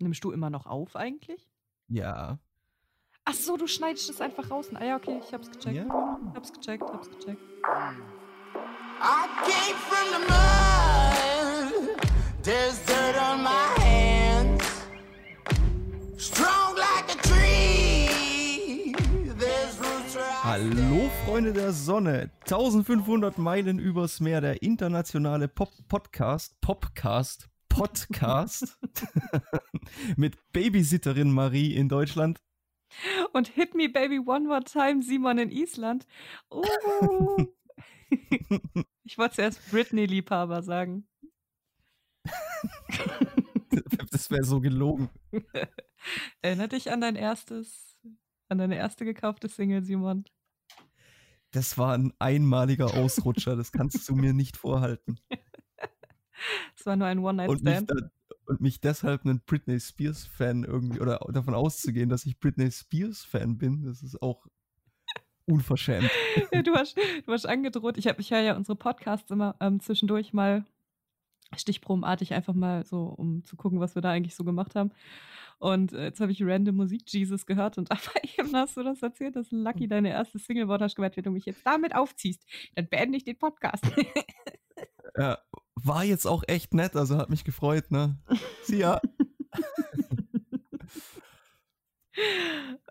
Nimmst du immer noch auf eigentlich? Ja. Ach so, du schneidest es einfach raus. Ah ja, okay, ich hab's gecheckt. Ja. Hab's gecheckt, hab's gecheckt. I came from the mud. There's dirt on my hands. Strong like a tree. There's roots where Hallo Freunde der Sonne, 1500 Meilen übers Meer, der internationale Pop Podcast, Popcast, Podcast mit Babysitterin Marie in Deutschland. Und Hit Me Baby One More Time, Simon in Island. Oh. ich wollte zuerst Britney-Liebhaber sagen. Das wäre so gelogen. Erinner dich an dein erstes, an deine erste gekaufte Single, Simon. Das war ein einmaliger Ausrutscher, das kannst du mir nicht vorhalten. Es war nur ein One-Night-Stand. und mich deshalb einen Britney Spears Fan irgendwie oder davon auszugehen, dass ich Britney Spears Fan bin, das ist auch unverschämt. Ja, du, hast, du hast angedroht. Ich, hab, ich höre ja unsere Podcasts immer ähm, zwischendurch mal stichprobenartig einfach mal so, um zu gucken, was wir da eigentlich so gemacht haben. Und äh, jetzt habe ich random Musik Jesus gehört und aber eben hast du das erzählt, dass Lucky deine erste Single war. Hast gemeint, wenn du mich jetzt damit aufziehst, dann beende ich den Podcast. Ja, war jetzt auch echt nett, also hat mich gefreut, ne? Sie ja.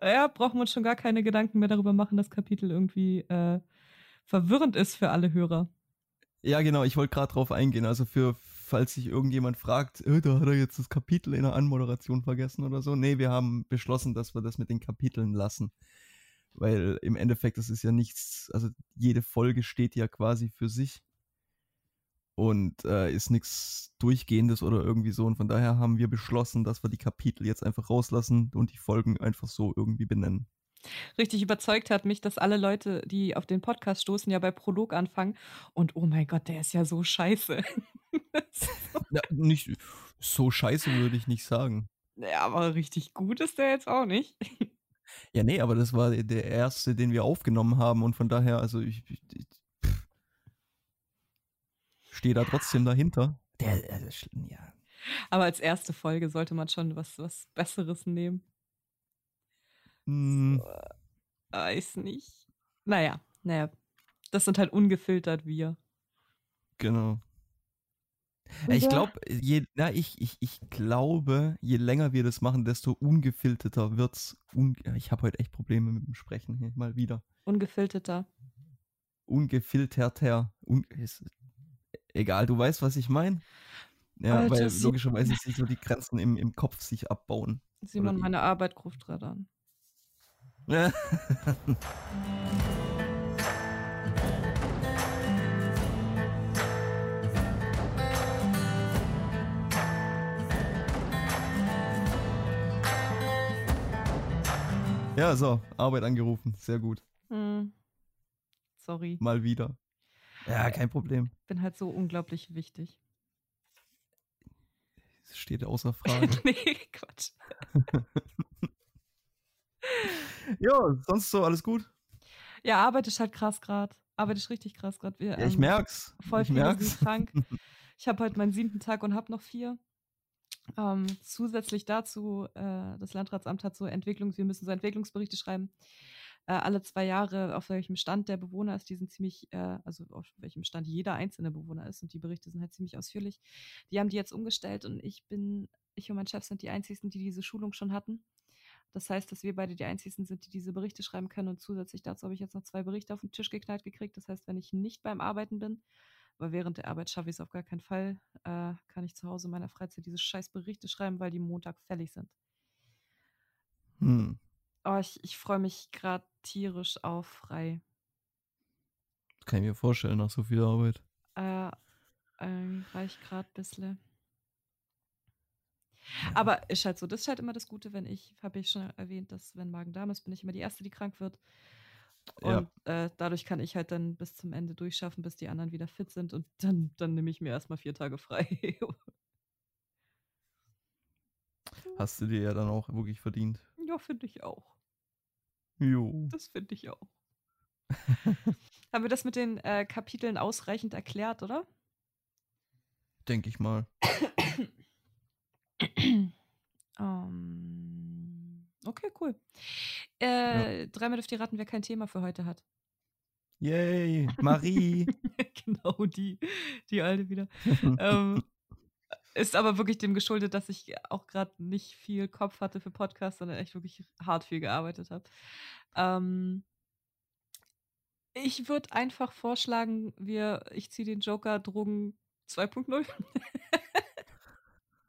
ja, brauchen wir uns schon gar keine Gedanken mehr darüber machen, dass Kapitel irgendwie äh, verwirrend ist für alle Hörer. Ja, genau, ich wollte gerade drauf eingehen. Also für, falls sich irgendjemand fragt, äh, da hat er jetzt das Kapitel in der Anmoderation vergessen oder so. Nee, wir haben beschlossen, dass wir das mit den Kapiteln lassen. Weil im Endeffekt, das ist ja nichts, also jede Folge steht ja quasi für sich und äh, ist nichts Durchgehendes oder irgendwie so. Und von daher haben wir beschlossen, dass wir die Kapitel jetzt einfach rauslassen und die Folgen einfach so irgendwie benennen. Richtig überzeugt hat mich, dass alle Leute, die auf den Podcast stoßen, ja bei Prolog anfangen. Und oh mein Gott, der ist ja so scheiße. Ja, nicht so scheiße würde ich nicht sagen. ja, aber richtig gut ist der jetzt auch nicht. Ja, nee, aber das war der erste, den wir aufgenommen haben und von daher, also ich, ich, ich stehe da trotzdem dahinter. Der, also, ja. Aber als erste Folge sollte man schon was, was Besseres nehmen. Hm, Weiß nicht. Naja, naja. Das sind halt ungefiltert wir. genau. Ja, Ich glaube, je, na, ich, ich, ich glaube, je länger wir das machen, desto ungefilterter wird's. Un, ich habe heute echt Probleme mit dem Sprechen hier mal wieder. Ungefilterter. Ungefilterter. Un, ist, egal, du weißt, was ich meine. Ja, Alter, weil logischerweise sich so die Grenzen im, im Kopf sich abbauen. Simon, die- meine Arbeit ruft gerade an. Ja. Ja, so, Arbeit angerufen. Sehr gut. Hm. Sorry. Mal wieder. Ja, kein Problem. Bin halt so unglaublich wichtig. Das steht außer Frage. nee, Quatsch. ja, sonst so alles gut? Ja, Arbeit ist halt krass gerade. Arbeit ist richtig krass gerade. Ja, ich merk's. Voll ich merk's. krank. Ich habe heute meinen siebten Tag und habe noch vier. Ähm, zusätzlich dazu, äh, das Landratsamt hat so Entwicklungs, wir müssen so Entwicklungsberichte schreiben. Äh, alle zwei Jahre, auf welchem Stand der Bewohner ist, die sind ziemlich, äh, also auf welchem Stand jeder einzelne Bewohner ist und die Berichte sind halt ziemlich ausführlich. Die haben die jetzt umgestellt und ich bin, ich und mein Chef sind die einzigen, die diese Schulung schon hatten. Das heißt, dass wir beide die einzigen sind, die diese Berichte schreiben können und zusätzlich dazu habe ich jetzt noch zwei Berichte auf den Tisch geknallt gekriegt. Das heißt, wenn ich nicht beim Arbeiten bin, weil während der Arbeit schaffe ich es auf gar keinen Fall, äh, kann ich zu Hause in meiner Freizeit diese scheiß Berichte schreiben, weil die Montag fällig sind. Hm, Oh, ich, ich freue mich gerade tierisch auf frei. kann ich mir vorstellen, nach so viel Arbeit. Äh, ähm, reicht gerade ein bisschen. Aber ist halt so, das ist halt immer das Gute, wenn ich, habe ich schon erwähnt, dass wenn Magen-Darm ist, bin ich immer die Erste, die krank wird. Ja. Und äh, dadurch kann ich halt dann bis zum Ende durchschaffen, bis die anderen wieder fit sind und dann, dann nehme ich mir erstmal vier Tage frei. Hast du dir ja dann auch wirklich verdient. ja, finde ich auch. Jo. Das finde ich auch. Haben wir das mit den äh, Kapiteln ausreichend erklärt, oder? Denke ich mal. ähm, Okay, cool. Äh, Dreimal dürft ihr raten, wer kein Thema für heute hat. Yay, Marie. genau, die, die alte wieder. ähm, ist aber wirklich dem geschuldet, dass ich auch gerade nicht viel Kopf hatte für Podcasts, sondern echt wirklich hart viel gearbeitet habe. Ähm, ich würde einfach vorschlagen, wir, ich ziehe den Joker Drogen 2.0.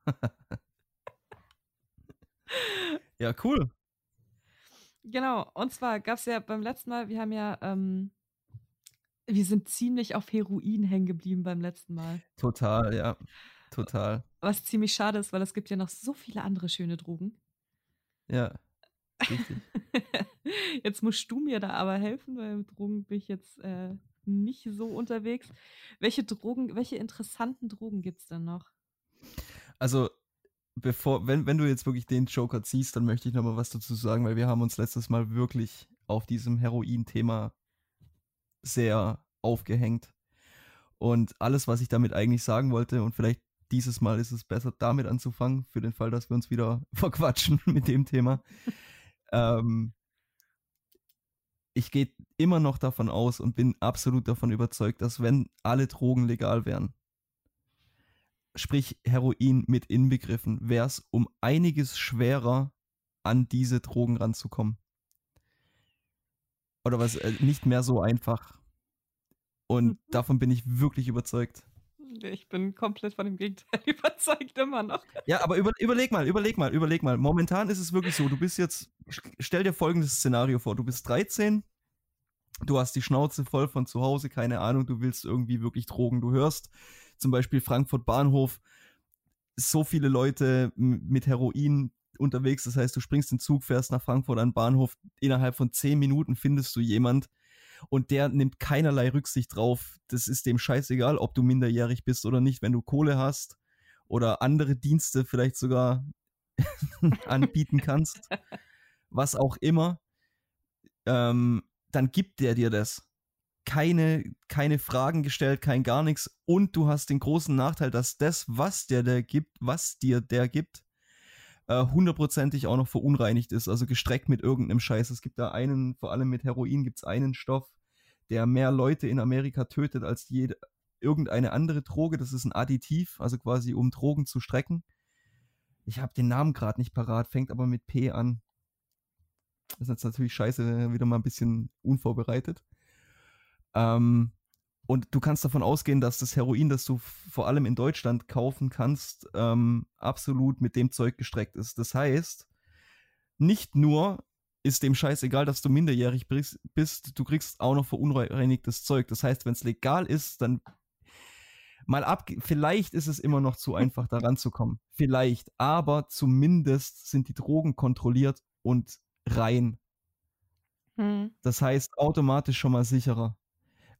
ja, cool. Genau, und zwar gab es ja beim letzten Mal, wir haben ja, ähm, wir sind ziemlich auf Heroin hängen geblieben beim letzten Mal. Total, ja. Total. Was ziemlich schade ist, weil es gibt ja noch so viele andere schöne Drogen. Ja. Richtig. jetzt musst du mir da aber helfen, weil mit Drogen bin ich jetzt äh, nicht so unterwegs. Welche Drogen, welche interessanten Drogen gibt es denn noch? Also, bevor, wenn, wenn du jetzt wirklich den Joker ziehst, dann möchte ich noch mal was dazu sagen, weil wir haben uns letztes Mal wirklich auf diesem Heroin-Thema sehr aufgehängt. Und alles, was ich damit eigentlich sagen wollte, und vielleicht dieses Mal ist es besser, damit anzufangen, für den Fall, dass wir uns wieder verquatschen mit dem Thema. ähm, ich gehe immer noch davon aus und bin absolut davon überzeugt, dass wenn alle Drogen legal wären, sprich Heroin mit inbegriffen, wäre es um einiges schwerer, an diese Drogen ranzukommen. Oder was, äh, nicht mehr so einfach. Und mhm. davon bin ich wirklich überzeugt. Ich bin komplett von dem Gegenteil überzeugt immer noch. Ja, aber über, überleg mal, überleg mal, überleg mal. Momentan ist es wirklich so, du bist jetzt, stell dir folgendes Szenario vor, du bist 13, du hast die Schnauze voll von zu Hause, keine Ahnung, du willst irgendwie wirklich Drogen, du hörst zum Beispiel Frankfurt Bahnhof, so viele Leute mit Heroin unterwegs, das heißt, du springst den Zug, fährst nach Frankfurt an den Bahnhof, innerhalb von 10 Minuten findest du jemand, und der nimmt keinerlei Rücksicht drauf. Das ist dem scheißegal, ob du minderjährig bist oder nicht, wenn du Kohle hast oder andere Dienste vielleicht sogar anbieten kannst, was auch immer, ähm, dann gibt der dir das. Keine, keine Fragen gestellt, kein gar nichts. Und du hast den großen Nachteil, dass das, was der der gibt, was dir der gibt, äh, hundertprozentig auch noch verunreinigt ist, also gestreckt mit irgendeinem Scheiß. Es gibt da einen, vor allem mit Heroin gibt es einen Stoff, der mehr Leute in Amerika tötet als jede, irgendeine andere Droge. Das ist ein Additiv, also quasi um Drogen zu strecken. Ich habe den Namen gerade nicht parat, fängt aber mit P an. Das ist jetzt natürlich scheiße, wieder mal ein bisschen unvorbereitet. Ähm, und du kannst davon ausgehen, dass das Heroin, das du vor allem in Deutschland kaufen kannst, ähm, absolut mit dem Zeug gestreckt ist. Das heißt, nicht nur ist dem Scheiß egal, dass du minderjährig bist, du kriegst auch noch verunreinigtes Zeug. Das heißt, wenn es legal ist, dann mal ab, vielleicht ist es immer noch zu einfach, da ranzukommen. Vielleicht, aber zumindest sind die Drogen kontrolliert und rein. Hm. Das heißt, automatisch schon mal sicherer.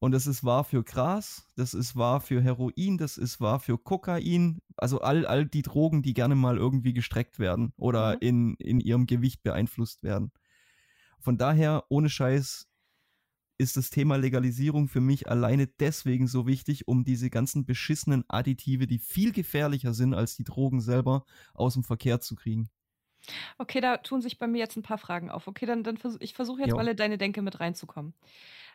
Und das ist wahr für Gras, das ist wahr für Heroin, das ist wahr für Kokain, also all, all die Drogen, die gerne mal irgendwie gestreckt werden oder mhm. in, in ihrem Gewicht beeinflusst werden. Von daher, ohne Scheiß, ist das Thema Legalisierung für mich alleine deswegen so wichtig, um diese ganzen beschissenen Additive, die viel gefährlicher sind als die Drogen selber, aus dem Verkehr zu kriegen. Okay, da tun sich bei mir jetzt ein paar Fragen auf. Okay, dann, dann vers ich versuche jetzt jo. mal in deine Denke mit reinzukommen.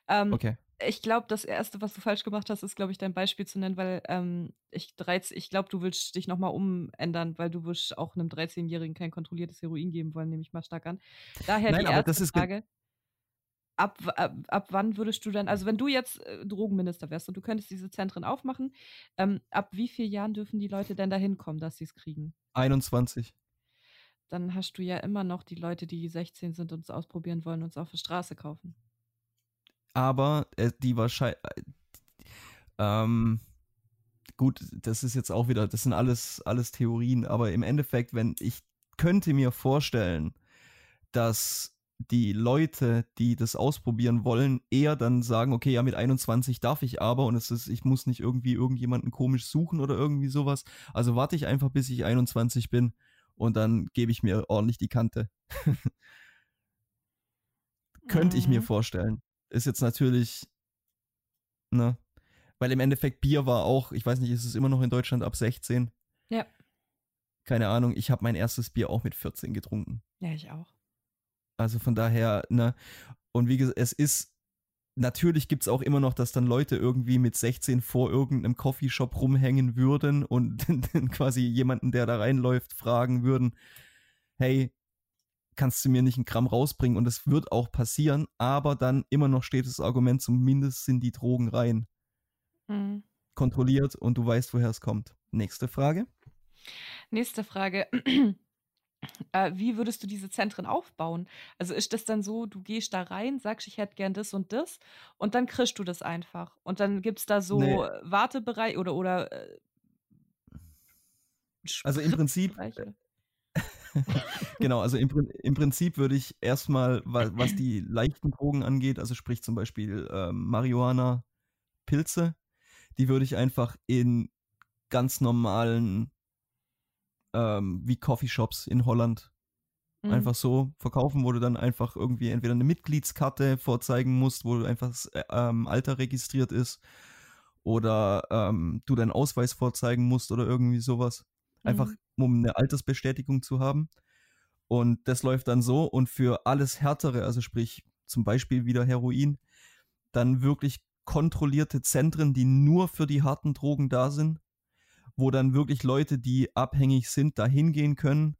Ähm, okay. Ich glaube, das Erste, was du falsch gemacht hast, ist, glaube ich, dein Beispiel zu nennen, weil ähm, ich, ich glaube, du willst dich nochmal umändern, weil du wirst auch einem 13-Jährigen kein kontrolliertes Heroin geben wollen, nehme ich mal stark an. Daher Nein, die erste Frage. Ab, ab, ab, wann würdest du dann, also wenn du jetzt äh, Drogenminister wärst und du könntest diese Zentren aufmachen, ähm, ab wie vielen Jahren dürfen die Leute denn da hinkommen, dass sie es kriegen? 21. Dann hast du ja immer noch die Leute, die 16 sind und es ausprobieren wollen und es auf der Straße kaufen aber äh, die wahrscheinlich. Äh, ähm, gut, das ist jetzt auch wieder, das sind alles, alles Theorien, aber im Endeffekt, wenn ich könnte mir vorstellen, dass die Leute, die das ausprobieren wollen, eher dann sagen, okay, ja, mit 21 darf ich aber und es ist, ich muss nicht irgendwie irgendjemanden komisch suchen oder irgendwie sowas. Also warte ich einfach, bis ich 21 bin und dann gebe ich mir ordentlich die Kante. Könnte ich mir mhm. vorstellen ist jetzt natürlich, ne? Weil im Endeffekt Bier war auch, ich weiß nicht, ist es immer noch in Deutschland ab 16? Ja. Keine Ahnung, ich habe mein erstes Bier auch mit 14 getrunken. Ja, ich auch. Also von daher, ne, und wie gesagt, es ist, natürlich gibt es auch immer noch, dass dann Leute irgendwie mit 16 vor irgendeinem Coffeeshop rumhängen würden und dann quasi jemanden, der da reinläuft, fragen würden, hey, kannst du mir nicht einen Gramm rausbringen? Und das wird auch passieren, aber dann immer noch steht das Argument, zumindest sind die Drogen rein. Mhm. Kontrolliert und du weißt, woher es kommt. Nächste Frage. Nächste Frage. Äh, wie würdest du diese Zentren aufbauen? Also ist das dann so, du gehst da rein, sagst, ich hätte gern das und das und dann kriegst du das einfach. Und dann gibt es da so Nee. äh, Wartebereich oder, oder äh, Also im Prinzip, genau, also im, im Prinzip würde ich erstmal, wa- was die leichten Drogen angeht, also sprich zum Beispiel ähm, Marihuana, Pilze, die würde ich einfach in ganz normalen, ähm, wie Coffeeshops in Holland Mhm. einfach so verkaufen, wo du dann einfach irgendwie entweder eine Mitgliedskarte vorzeigen musst, wo du einfach das äh, ähm, Alter registriert ist oder ähm, du deinen Ausweis vorzeigen musst oder irgendwie sowas. Einfach Mhm. um eine Altersbestätigung zu haben. Und das läuft dann so und für alles Härtere, also sprich zum Beispiel wieder Heroin, dann wirklich kontrollierte Zentren, die nur für die harten Drogen da sind, wo dann wirklich Leute, die abhängig sind, da hingehen können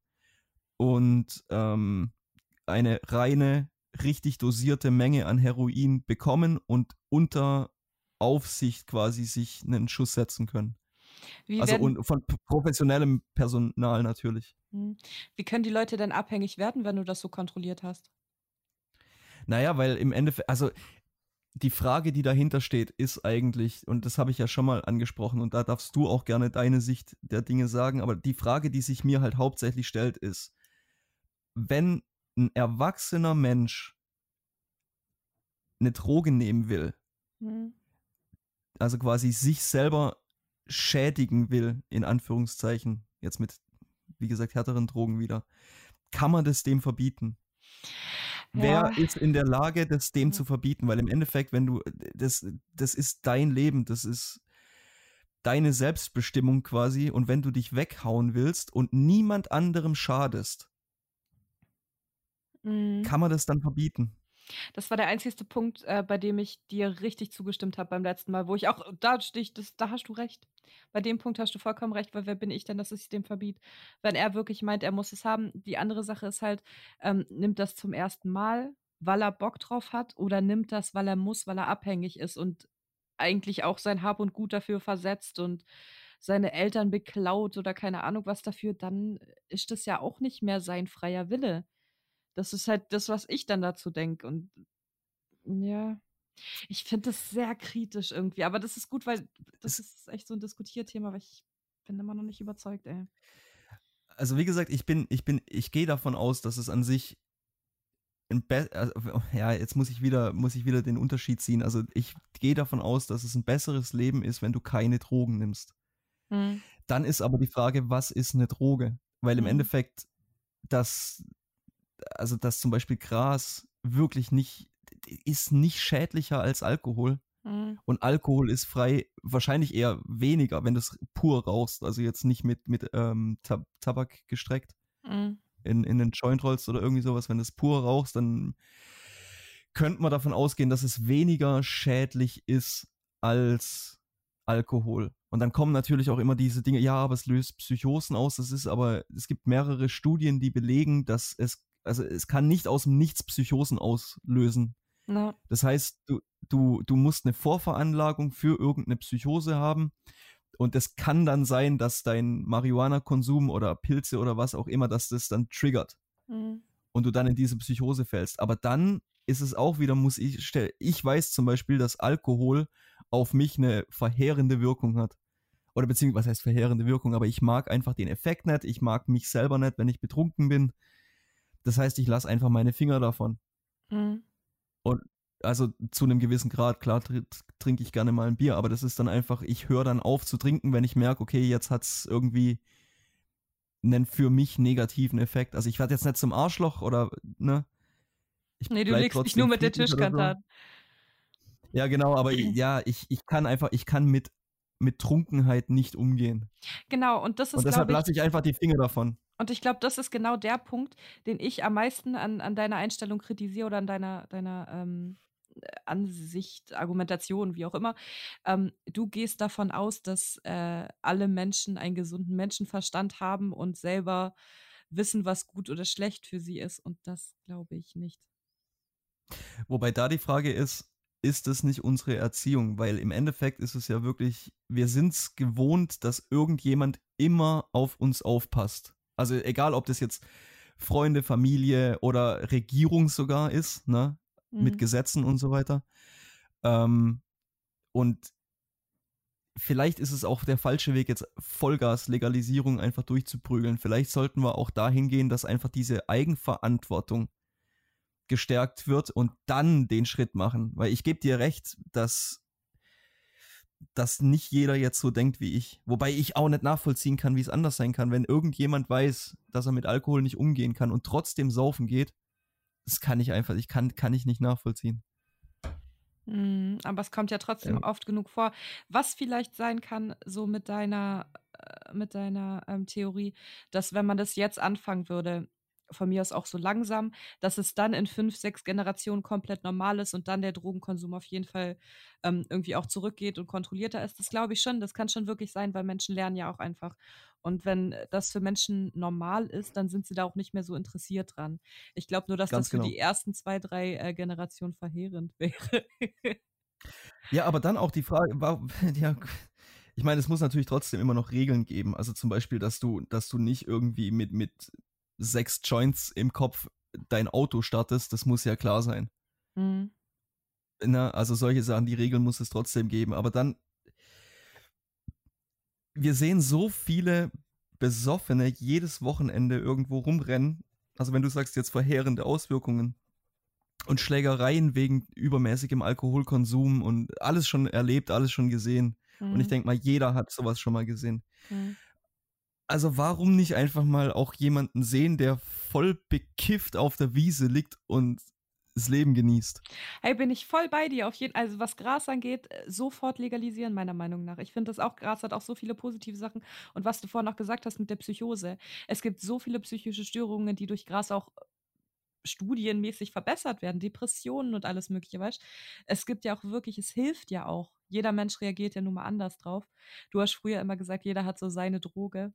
und ähm, eine reine, richtig dosierte Menge an Heroin bekommen und unter Aufsicht quasi sich einen Schuss setzen können. Wie, Also werden, und von professionellem Personal natürlich. Mhm. wie können die Leute denn abhängig werden, wenn du das so kontrolliert hast? Naja, weil im Endeffekt, also die Frage, die dahinter steht, ist eigentlich, und das habe ich ja schon mal angesprochen, und da darfst du auch gerne deine Sicht der Dinge sagen, aber die Frage, die sich mir halt hauptsächlich stellt, ist, wenn ein erwachsener Mensch eine Droge nehmen will, Mhm. also quasi sich selber schädigen will, in Anführungszeichen, jetzt mit, wie gesagt, härteren Drogen wieder, kann man das dem verbieten? Wer Ja. ist in der Lage, das dem zu verbieten? Weil im Endeffekt, wenn du, das, das ist dein Leben, das ist deine Selbstbestimmung quasi. Und wenn du dich weghauen willst und niemand anderem schadest, Mhm. kann man das dann verbieten? Das war der einzigste Punkt, äh, bei dem ich dir richtig zugestimmt habe beim letzten Mal, wo ich auch, da stich, das, da hast du recht. Bei dem Punkt hast du vollkommen recht, weil wer bin ich denn, dass ich dem verbiet? Wenn er wirklich meint, er muss es haben. Die andere Sache ist halt, ähm, nimmt das zum ersten Mal, weil er Bock drauf hat, oder nimmt das, weil er muss, weil er abhängig ist und eigentlich auch sein Hab und Gut dafür versetzt und seine Eltern beklaut oder keine Ahnung was dafür, dann ist das ja auch nicht mehr sein freier Wille. Das ist halt das, was ich dann dazu denke. Und ja, ich finde das sehr kritisch irgendwie. Aber das ist gut, weil das ist echt so ein Diskutierthema, aber ich bin immer noch nicht überzeugt, ey. Also wie gesagt, ich bin, ich bin, ich gehe davon aus, dass es an sich also, ja, jetzt muss ich wieder, muss ich wieder den Unterschied ziehen. Also ich gehe davon aus, dass es ein besseres Leben ist, wenn du keine Drogen nimmst. Hm. Dann ist aber die Frage, was ist eine Droge? Weil im Mhm. Endeffekt, das, also dass zum Beispiel Gras wirklich nicht, ist nicht schädlicher als Alkohol. Hm. Und Alkohol ist frei, wahrscheinlich eher weniger, wenn du es pur rauchst, also jetzt nicht mit, mit ähm, Tab Tabak gestreckt Hm. in, in den Joint rollst oder irgendwie sowas, wenn du es pur rauchst, dann könnte man davon ausgehen, dass es weniger schädlich ist als Alkohol. Und dann kommen natürlich auch immer diese Dinge, ja, aber es löst Psychosen aus. Das ist aber, es gibt mehrere Studien, die belegen, dass es, also es kann nicht aus dem Nichts Psychosen auslösen. Na, Das heißt, du, du, du musst eine Vorveranlagung für irgendeine Psychose haben. Und es kann dann sein, dass dein Marihuana-Konsum oder Pilze oder was auch immer, dass das dann triggert hm. und du dann in diese Psychose fällst. Aber dann ist es auch wieder, muss ich stellen, ich weiß zum Beispiel, dass Alkohol auf mich eine verheerende Wirkung hat. Oder beziehungsweise, was heißt verheerende Wirkung, aber ich mag einfach den Effekt nicht, ich mag mich selber nicht, wenn ich betrunken bin. Das heißt, ich lasse einfach meine Finger davon. Hm. Also zu einem gewissen Grad, klar tr- trinke ich gerne mal ein Bier, aber das ist dann einfach, ich höre dann auf zu trinken, wenn ich merke, okay, jetzt hat es irgendwie einen für mich negativen Effekt. Also ich werde jetzt nicht zum Arschloch oder, ne? Ich Nee, du legst dich nur mit der Tischkante so. an. Ja, genau, aber ja, ich, ich kann einfach, ich kann mit, mit Trunkenheit nicht umgehen. Genau, und das ist, Und deshalb lasse ich einfach die Finger davon. Und ich glaube, das ist genau der Punkt, den ich am meisten an, an deiner Einstellung kritisiere oder an deiner, deiner ähm, Ansicht, Argumentation, wie auch immer. Ähm, du gehst davon aus, dass äh, alle Menschen einen gesunden Menschenverstand haben und selber wissen, was gut oder schlecht für sie ist. Und das glaube ich nicht. Wobei da die Frage ist, ist das nicht unsere Erziehung? Weil im Endeffekt ist es ja wirklich, wir sind es gewohnt, dass irgendjemand immer auf uns aufpasst. Also egal, ob das jetzt Freunde, Familie oder Regierung sogar ist, ne? Mhm. Mit Gesetzen und so weiter. Ähm, und vielleicht ist es auch der falsche Weg, jetzt Vollgas-Legalisierung einfach durchzuprügeln. Vielleicht sollten wir auch dahin gehen, dass einfach diese Eigenverantwortung gestärkt wird und dann den Schritt machen. Weil ich gebe dir recht, dass, dass nicht jeder jetzt so denkt wie ich. Wobei ich auch nicht nachvollziehen kann, wie es anders sein kann. Wenn irgendjemand weiß, dass er mit Alkohol nicht umgehen kann und trotzdem saufen geht, das kann ich einfach, ich kann, kann ich nicht nachvollziehen. Mhm, aber es kommt ja trotzdem ja. oft genug vor. Was vielleicht sein kann, so mit deiner, äh, mit deiner ähm, Theorie, dass wenn man das jetzt anfangen würde, von mir aus auch so langsam, dass es dann in fünf, sechs Generationen komplett normal ist und dann der Drogenkonsum auf jeden Fall ähm, irgendwie auch zurückgeht und kontrollierter ist. Das glaube ich schon. Das kann schon wirklich sein, weil Menschen lernen ja auch einfach. Und wenn das für Menschen normal ist, dann sind sie da auch nicht mehr so interessiert dran. Ich glaube nur, dass Ganz das für genau. die ersten zwei, drei äh, Generationen verheerend wäre. ja, aber dann auch die Frage, warum, ja, ich meine, es muss natürlich trotzdem immer noch Regeln geben. Also zum Beispiel, dass du, dass du nicht irgendwie mit, mit sechs Joints im Kopf dein Auto startest, das muss ja klar sein. Mhm. Na, also solche Sachen, die Regeln muss es trotzdem geben. Aber dann, wir sehen so viele Besoffene jedes Wochenende irgendwo rumrennen. Also wenn du sagst jetzt verheerende Auswirkungen und Schlägereien wegen übermäßigem Alkoholkonsum und alles schon erlebt, alles schon gesehen. Mhm. Und ich mhm. denke mal, jeder hat sowas schon mal gesehen. Mhm. Also warum nicht einfach mal auch jemanden sehen, der voll bekifft auf der Wiese liegt und das Leben genießt. Hey, bin ich voll bei dir. Auf jeden, also was Gras angeht, äh, sofort legalisieren, meiner Meinung nach. Ich finde das auch, Gras hat auch so viele positive Sachen. Und was du vorhin noch gesagt hast mit der Psychose. Es gibt so viele psychische Störungen, die durch Gras auch studienmäßig verbessert werden. Depressionen und alles mögliche, weißt Es gibt ja auch wirklich, es hilft ja auch. Jeder Mensch reagiert ja nun mal anders drauf. Du hast früher immer gesagt, jeder hat so seine Droge.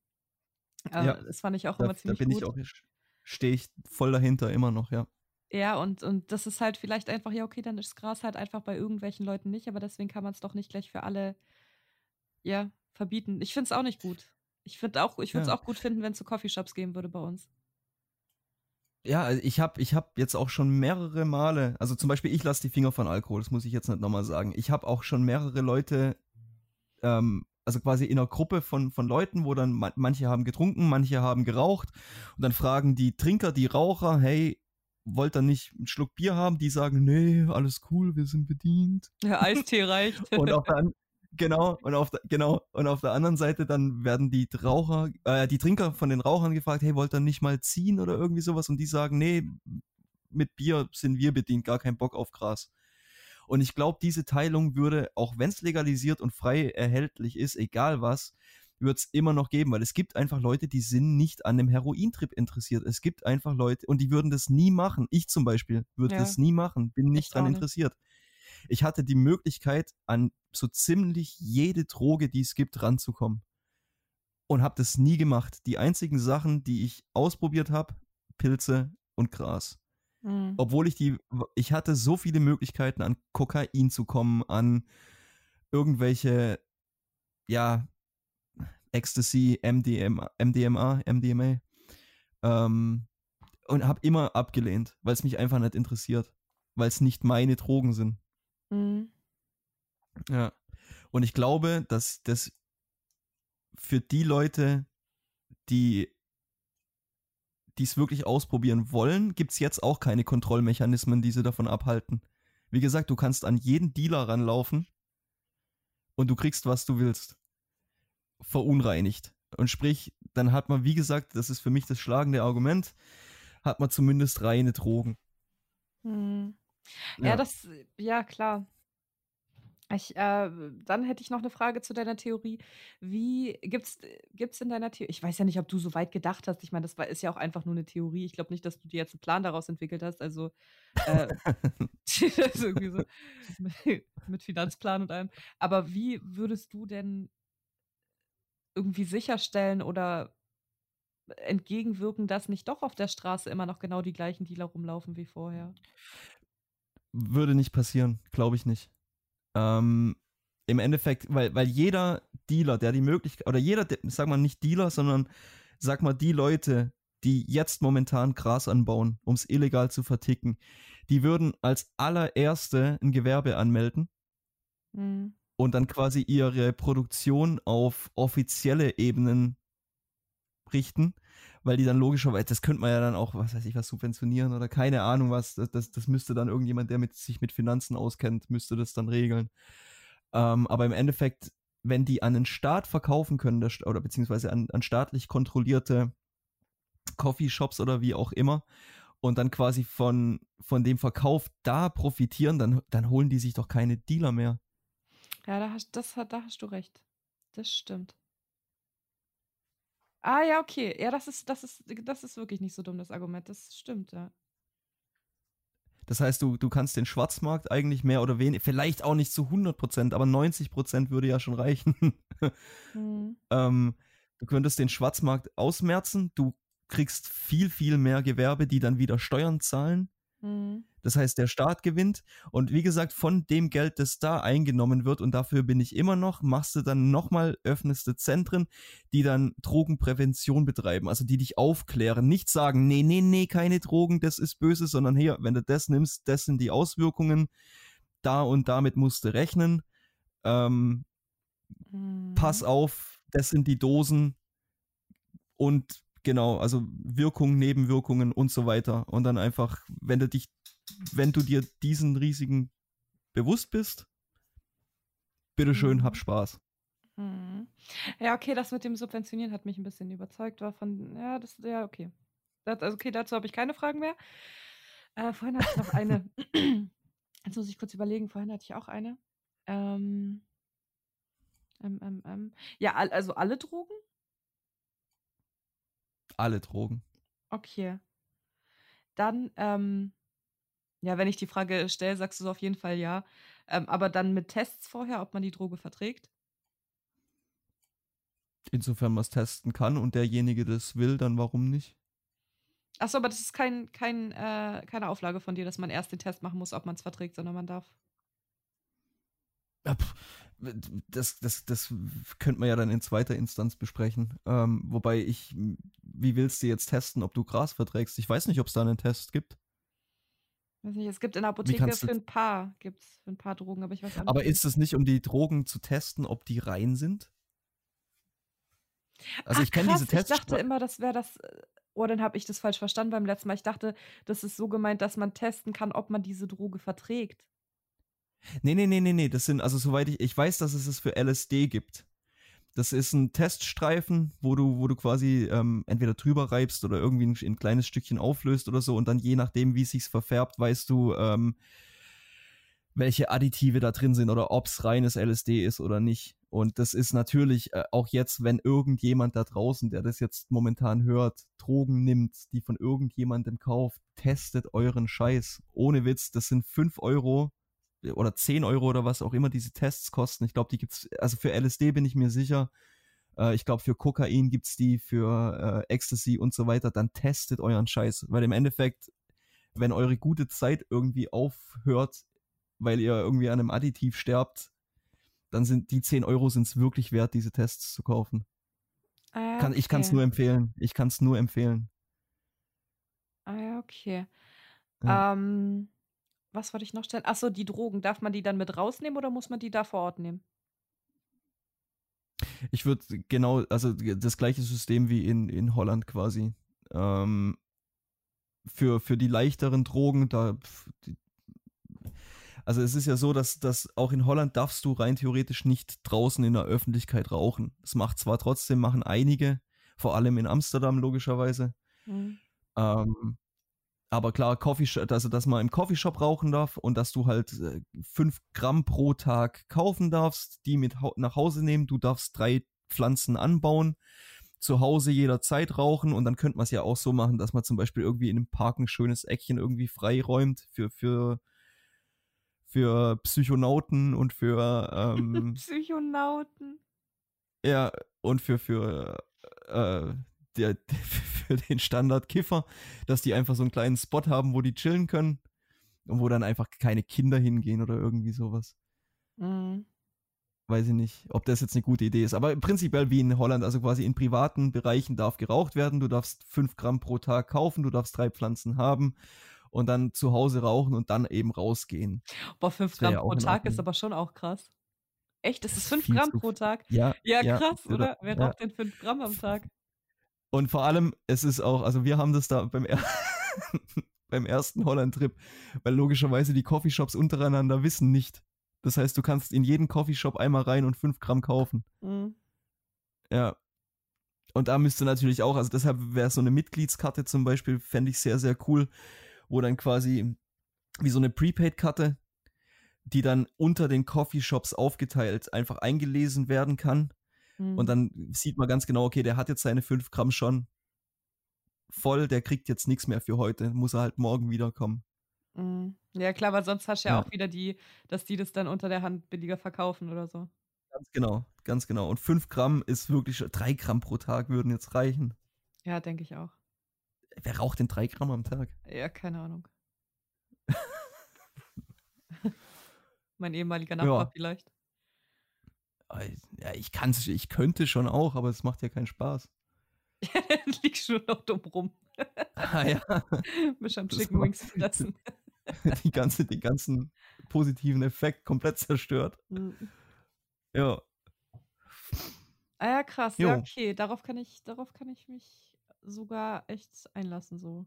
Äh, ja, das fand ich auch da, immer ziemlich gut. Da bin gut. ich auch, stehe ich voll dahinter immer noch, ja. Ja, und, und das ist halt vielleicht einfach, ja, okay, dann ist Gras halt einfach bei irgendwelchen Leuten nicht, aber deswegen kann man es doch nicht gleich für alle, ja, verbieten. Ich finde es auch nicht gut. Ich würde auch, ich würde es ja. auch gut finden, wenn es so Coffeeshops geben würde bei uns. Ja, also ich habe ich hab jetzt auch schon mehrere Male, also zum Beispiel ich lasse die Finger von Alkohol, das muss ich jetzt nicht nochmal sagen. Ich habe auch schon mehrere Leute ähm, also quasi in einer Gruppe von, von Leuten, wo dann manche haben getrunken, manche haben geraucht und dann fragen die Trinker, die Raucher, hey, wollt ihr nicht einen Schluck Bier haben? Die sagen, nee, alles cool, wir sind bedient. Ja, Eistee reicht. und auf der, genau, und auf der, genau, und auf der anderen Seite dann werden die Raucher, äh, die Trinker von den Rauchern gefragt, hey, wollt ihr nicht mal ziehen oder irgendwie sowas? Und die sagen, nee, mit Bier sind wir bedient, gar kein Bock auf Gras. Und ich glaube, diese Teilung würde, auch wenn es legalisiert und frei erhältlich ist, egal was, wird es immer noch geben, weil es gibt einfach Leute, die sind nicht an dem Herointrip interessiert. Es gibt einfach Leute, und die würden das nie machen. Ich zum Beispiel würde ja. das nie machen, bin nicht daran interessiert. Ich hatte die Möglichkeit, an so ziemlich jede Droge, die es gibt, ranzukommen. Und habe das nie gemacht. Die einzigen Sachen, die ich ausprobiert habe, Pilze und Gras. Mhm. Obwohl ich die, ich hatte so viele Möglichkeiten, an Kokain zu kommen, an irgendwelche, ja, Ecstasy, MDMA, MDMA, MDMA. Ähm, und habe immer abgelehnt, weil es mich einfach nicht interessiert, weil es nicht meine Drogen sind. Mhm. Ja. Und ich glaube, dass das für die Leute, die die es wirklich ausprobieren wollen, gibt es jetzt auch keine Kontrollmechanismen, die sie davon abhalten. Wie gesagt, du kannst an jeden Dealer ranlaufen und du kriegst, was du willst. Verunreinigt. Und sprich, dann hat man, wie gesagt, das ist für mich das schlagende Argument, hat man zumindest reine Drogen. Hm. Ja, ja, das, ja, klar. Ich, äh, dann hätte ich noch eine Frage zu deiner Theorie. Wie gibt's gibt's in deiner Theorie ich weiß ja nicht, ob du so weit gedacht hast. Ich meine, das war ist ja auch einfach nur eine Theorie. Ich glaube nicht, dass du dir jetzt einen Plan daraus entwickelt hast. Also, äh, ist irgendwie so mit mit Finanzplan und allem. Aber wie würdest du denn irgendwie sicherstellen oder entgegenwirken, dass nicht doch auf der Straße immer noch genau die gleichen Dealer rumlaufen wie vorher? Würde nicht passieren, glaube ich nicht. Ähm, Im Endeffekt, weil, weil jeder Dealer, der die Möglichkeit, oder jeder, sag mal nicht Dealer, sondern sag mal die Leute, die jetzt momentan Gras anbauen, um es illegal zu verticken, die würden als allererste ein Gewerbe anmelden Mhm. und dann quasi ihre Produktion auf offizielle Ebenen richten, weil die dann logischerweise, das könnte man ja dann auch, was weiß ich, was subventionieren oder keine Ahnung was, das, das, das müsste dann irgendjemand, der mit, sich mit Finanzen auskennt, müsste das dann regeln. Ähm, aber im Endeffekt, wenn die an den Staat verkaufen können, der, oder beziehungsweise an, an staatlich kontrollierte Coffeeshops oder wie auch immer, und dann quasi von, von dem Verkauf da profitieren, dann, dann holen die sich doch keine Dealer mehr. Ja, da hast, das, da hast du recht. Das stimmt. Ah ja, okay. Ja, das ist, das ist, das ist wirklich nicht so dumm, das Argument. Das stimmt, ja. Das heißt, du, du kannst den Schwarzmarkt eigentlich mehr oder weniger, vielleicht auch nicht zu 100%, aber 90% würde ja schon reichen. Mhm. ähm, du könntest den Schwarzmarkt ausmerzen, du kriegst viel, viel mehr Gewerbe, die dann wieder Steuern zahlen. Mhm. Das heißt, der Staat gewinnt. Und wie gesagt, von dem Geld, das da eingenommen wird, und dafür bin ich immer noch, machst du dann nochmal, öffnest du Zentren, die dann Drogenprävention betreiben, also die dich aufklären. Nicht sagen, nee, nee, nee, keine Drogen, das ist böse, sondern hier, wenn du das nimmst, das sind die Auswirkungen. Da und damit musst du rechnen. Ähm, Mhm. pass auf, das sind die Dosen und genau, also Wirkungen, Nebenwirkungen und so weiter. Und dann einfach, wenn du dich, wenn du dir diesen Risiken bewusst bist, bitteschön, Mhm. hab Spaß. Mhm. Ja, okay, das mit dem Subventionieren hat mich ein bisschen überzeugt. War von, ja, das, ja, okay. Das, also, okay, dazu habe ich keine Fragen mehr. Äh, vorhin hatte ich noch eine. Jetzt muss ich kurz überlegen. Vorhin hatte ich auch eine. Ähm, ähm, ähm, ähm. Ja, al- also alle Drogen? Alle Drogen. Okay. Dann, ähm, ja, wenn ich die Frage stelle, sagst du so auf jeden Fall ja. Ähm, aber dann mit Tests vorher, ob man die Droge verträgt? Insofern man es testen kann und derjenige das will, dann warum nicht? Achso, aber das ist kein, kein, äh, keine Auflage von dir, dass man erst den Test machen muss, ob man es verträgt, sondern man darf. Ja, pff, Das, das, das könnte man ja dann in zweiter Instanz besprechen. Ähm, wobei ich, wie willst du jetzt testen, ob du Gras verträgst? Ich weiß nicht, ob es da einen Test gibt. Weiß nicht, es gibt in der Apotheke für ein paar, gibt's für ein paar Drogen, aber ich weiß nicht. Aber ist es nicht, um die Drogen zu testen, ob die rein sind? Also Ach, ich kenne diese Tests. Ich dachte immer, das wäre das. Oh, dann habe ich das falsch verstanden beim letzten Mal. Ich dachte, das ist so gemeint, dass man testen kann, ob man diese Droge verträgt. Nee, nee, nee, nee, nee. Das sind, also soweit ich, ich weiß, dass es es für LSD gibt. Das ist ein Teststreifen, wo du, wo du quasi ähm, entweder drüber reibst oder irgendwie ein, ein kleines Stückchen auflöst oder so und dann je nachdem, wie es sich verfärbt, weißt du, ähm, welche Additive da drin sind oder ob es reines LSD ist oder nicht. Und das ist natürlich äh, auch jetzt, wenn irgendjemand da draußen, der das jetzt momentan hört, Drogen nimmt, die von irgendjemandem kauft, testet euren Scheiß. Ohne Witz, das sind 5 Euro oder 10 Euro oder was auch immer diese Tests kosten. Ich glaube, die gibt's, also für LSD bin ich mir sicher. Äh, ich glaube, für Kokain gibt's die, für äh, Ecstasy und so weiter. Dann testet euren Scheiß. Weil im Endeffekt, wenn eure gute Zeit irgendwie aufhört, weil ihr irgendwie an einem Additiv sterbt, dann sind die 10 Euro sind's wirklich wert, diese Tests zu kaufen. Ah, Kann, Ich kann es okay. nur empfehlen. Ich kann es nur empfehlen. Ah, okay. Ja. Ähm, was wollte ich noch stellen? Achso, die Drogen. Darf man die dann mit rausnehmen oder muss man die da vor Ort nehmen? Ich würde genau, also das gleiche System wie in, in Holland quasi. Ähm, für, für die leichteren Drogen, da. die, also es ist ja so, dass, dass auch in Holland darfst du rein theoretisch nicht draußen in der Öffentlichkeit rauchen. Das macht zwar trotzdem, machen einige, vor allem in Amsterdam logischerweise. Hm. Ähm, aber klar, Coffeeshop, also dass man im Coffeeshop rauchen darf und dass du halt 5 Gramm pro Tag kaufen darfst, die mit nach Hause nehmen. Du darfst drei Pflanzen anbauen, zu Hause jederzeit rauchen und dann könnte man es ja auch so machen, dass man zum Beispiel irgendwie in einem Park ein schönes Eckchen irgendwie freiräumt für, für, für Psychonauten und für ähm, Psychonauten. Ja, und für, für äh, der, für den Standard-Kiffer, dass die einfach so einen kleinen Spot haben, wo die chillen können und wo dann einfach keine Kinder hingehen oder irgendwie sowas. Mhm. Weiß ich nicht, ob das jetzt eine gute Idee ist. Aber prinzipiell wie in Holland, also quasi in privaten Bereichen darf geraucht werden. Du darfst fünf Gramm pro Tag kaufen, du darfst drei Pflanzen haben und dann zu Hause rauchen und dann eben rausgehen. Boah, fünf Gramm ja pro Tag ist aber schon auch krass. Echt? Ist es 5 Gramm pro Tag? Ja. Ja, krass, ja, oder? Wer raucht denn 5 Gramm am Tag? Und vor allem, es ist auch, also wir haben das da beim, er beim ersten Holland-Trip, weil logischerweise die Coffeeshops untereinander wissen nicht. Das heißt, du kannst in jeden Coffeeshop einmal rein und 5 Gramm kaufen. Mhm. Ja. Und da müsste natürlich auch, also deshalb wäre so eine Mitgliedskarte zum Beispiel, fände ich sehr, sehr cool, wo dann quasi wie so eine Prepaid-Karte, die dann unter den Coffeeshops aufgeteilt einfach eingelesen werden kann. Mhm. Und dann sieht man ganz genau, okay, der hat jetzt seine 5 Gramm schon voll, der kriegt jetzt nichts mehr für heute, muss er halt morgen wiederkommen. Mhm. Ja, klar, weil sonst hast du ja, ja, auch wieder die, dass die das dann unter der Hand billiger verkaufen oder so. Ganz genau, ganz genau. Und 5 Gramm ist wirklich, 3 Gramm pro Tag würden jetzt reichen. Ja, denke ich auch. Wer raucht denn 3 Gramm am Tag? Ja, keine Ahnung. Mein ehemaliger Nachbar ja. vielleicht. Ja, ich kann ich könnte schon auch, aber es macht ja keinen Spaß. Ja, dann liegst du noch dumm rum. Ah ja. Bist am Chicken Wings fressen. Die ganze, den ganzen positiven Effekt komplett zerstört. Mhm. Ja. Ah ja, krass. Jo. Ja, okay. Darauf kann ich, darauf kann ich mich sogar echt einlassen, so.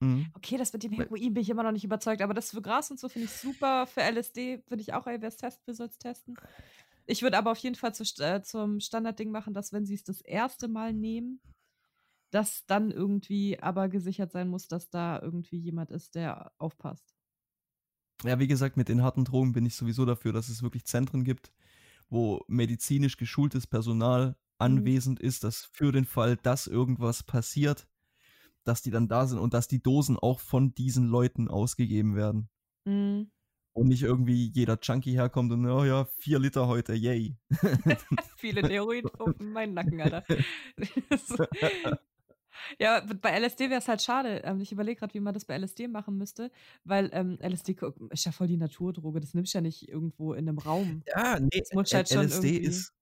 Mhm. Okay, das mit dem Heroin bin ich immer noch nicht überzeugt, aber das für Gras und so finde ich super. Für LSD würde ich auch, ey, wer es testen will, soll es testen. Ich würde aber auf jeden Fall zu, äh, zum Standardding machen, dass wenn sie es das erste Mal nehmen, dass dann irgendwie aber gesichert sein muss, dass da irgendwie jemand ist, der aufpasst. Ja, wie gesagt, mit den harten Drogen bin ich sowieso dafür, dass es wirklich Zentren gibt, wo medizinisch geschultes Personal mhm. anwesend mhm. ist, dass für den Fall, dass irgendwas passiert, dass die dann da sind und dass die Dosen auch von diesen Leuten ausgegeben werden. Mhm. Und nicht irgendwie jeder Junkie herkommt und, oh ja, vier Liter heute, yay. Viele Heroin auf meinen Nacken, Alter. ja, bei LSD wäre es halt schade. Ähm, ich überlege gerade, wie man das bei LSD machen müsste, weil ähm, LSD ist ja voll die Naturdroge. Das nimmst du ja nicht irgendwo in einem Raum. Ja, nee, das muss halt schon LSD irgendwie... ist.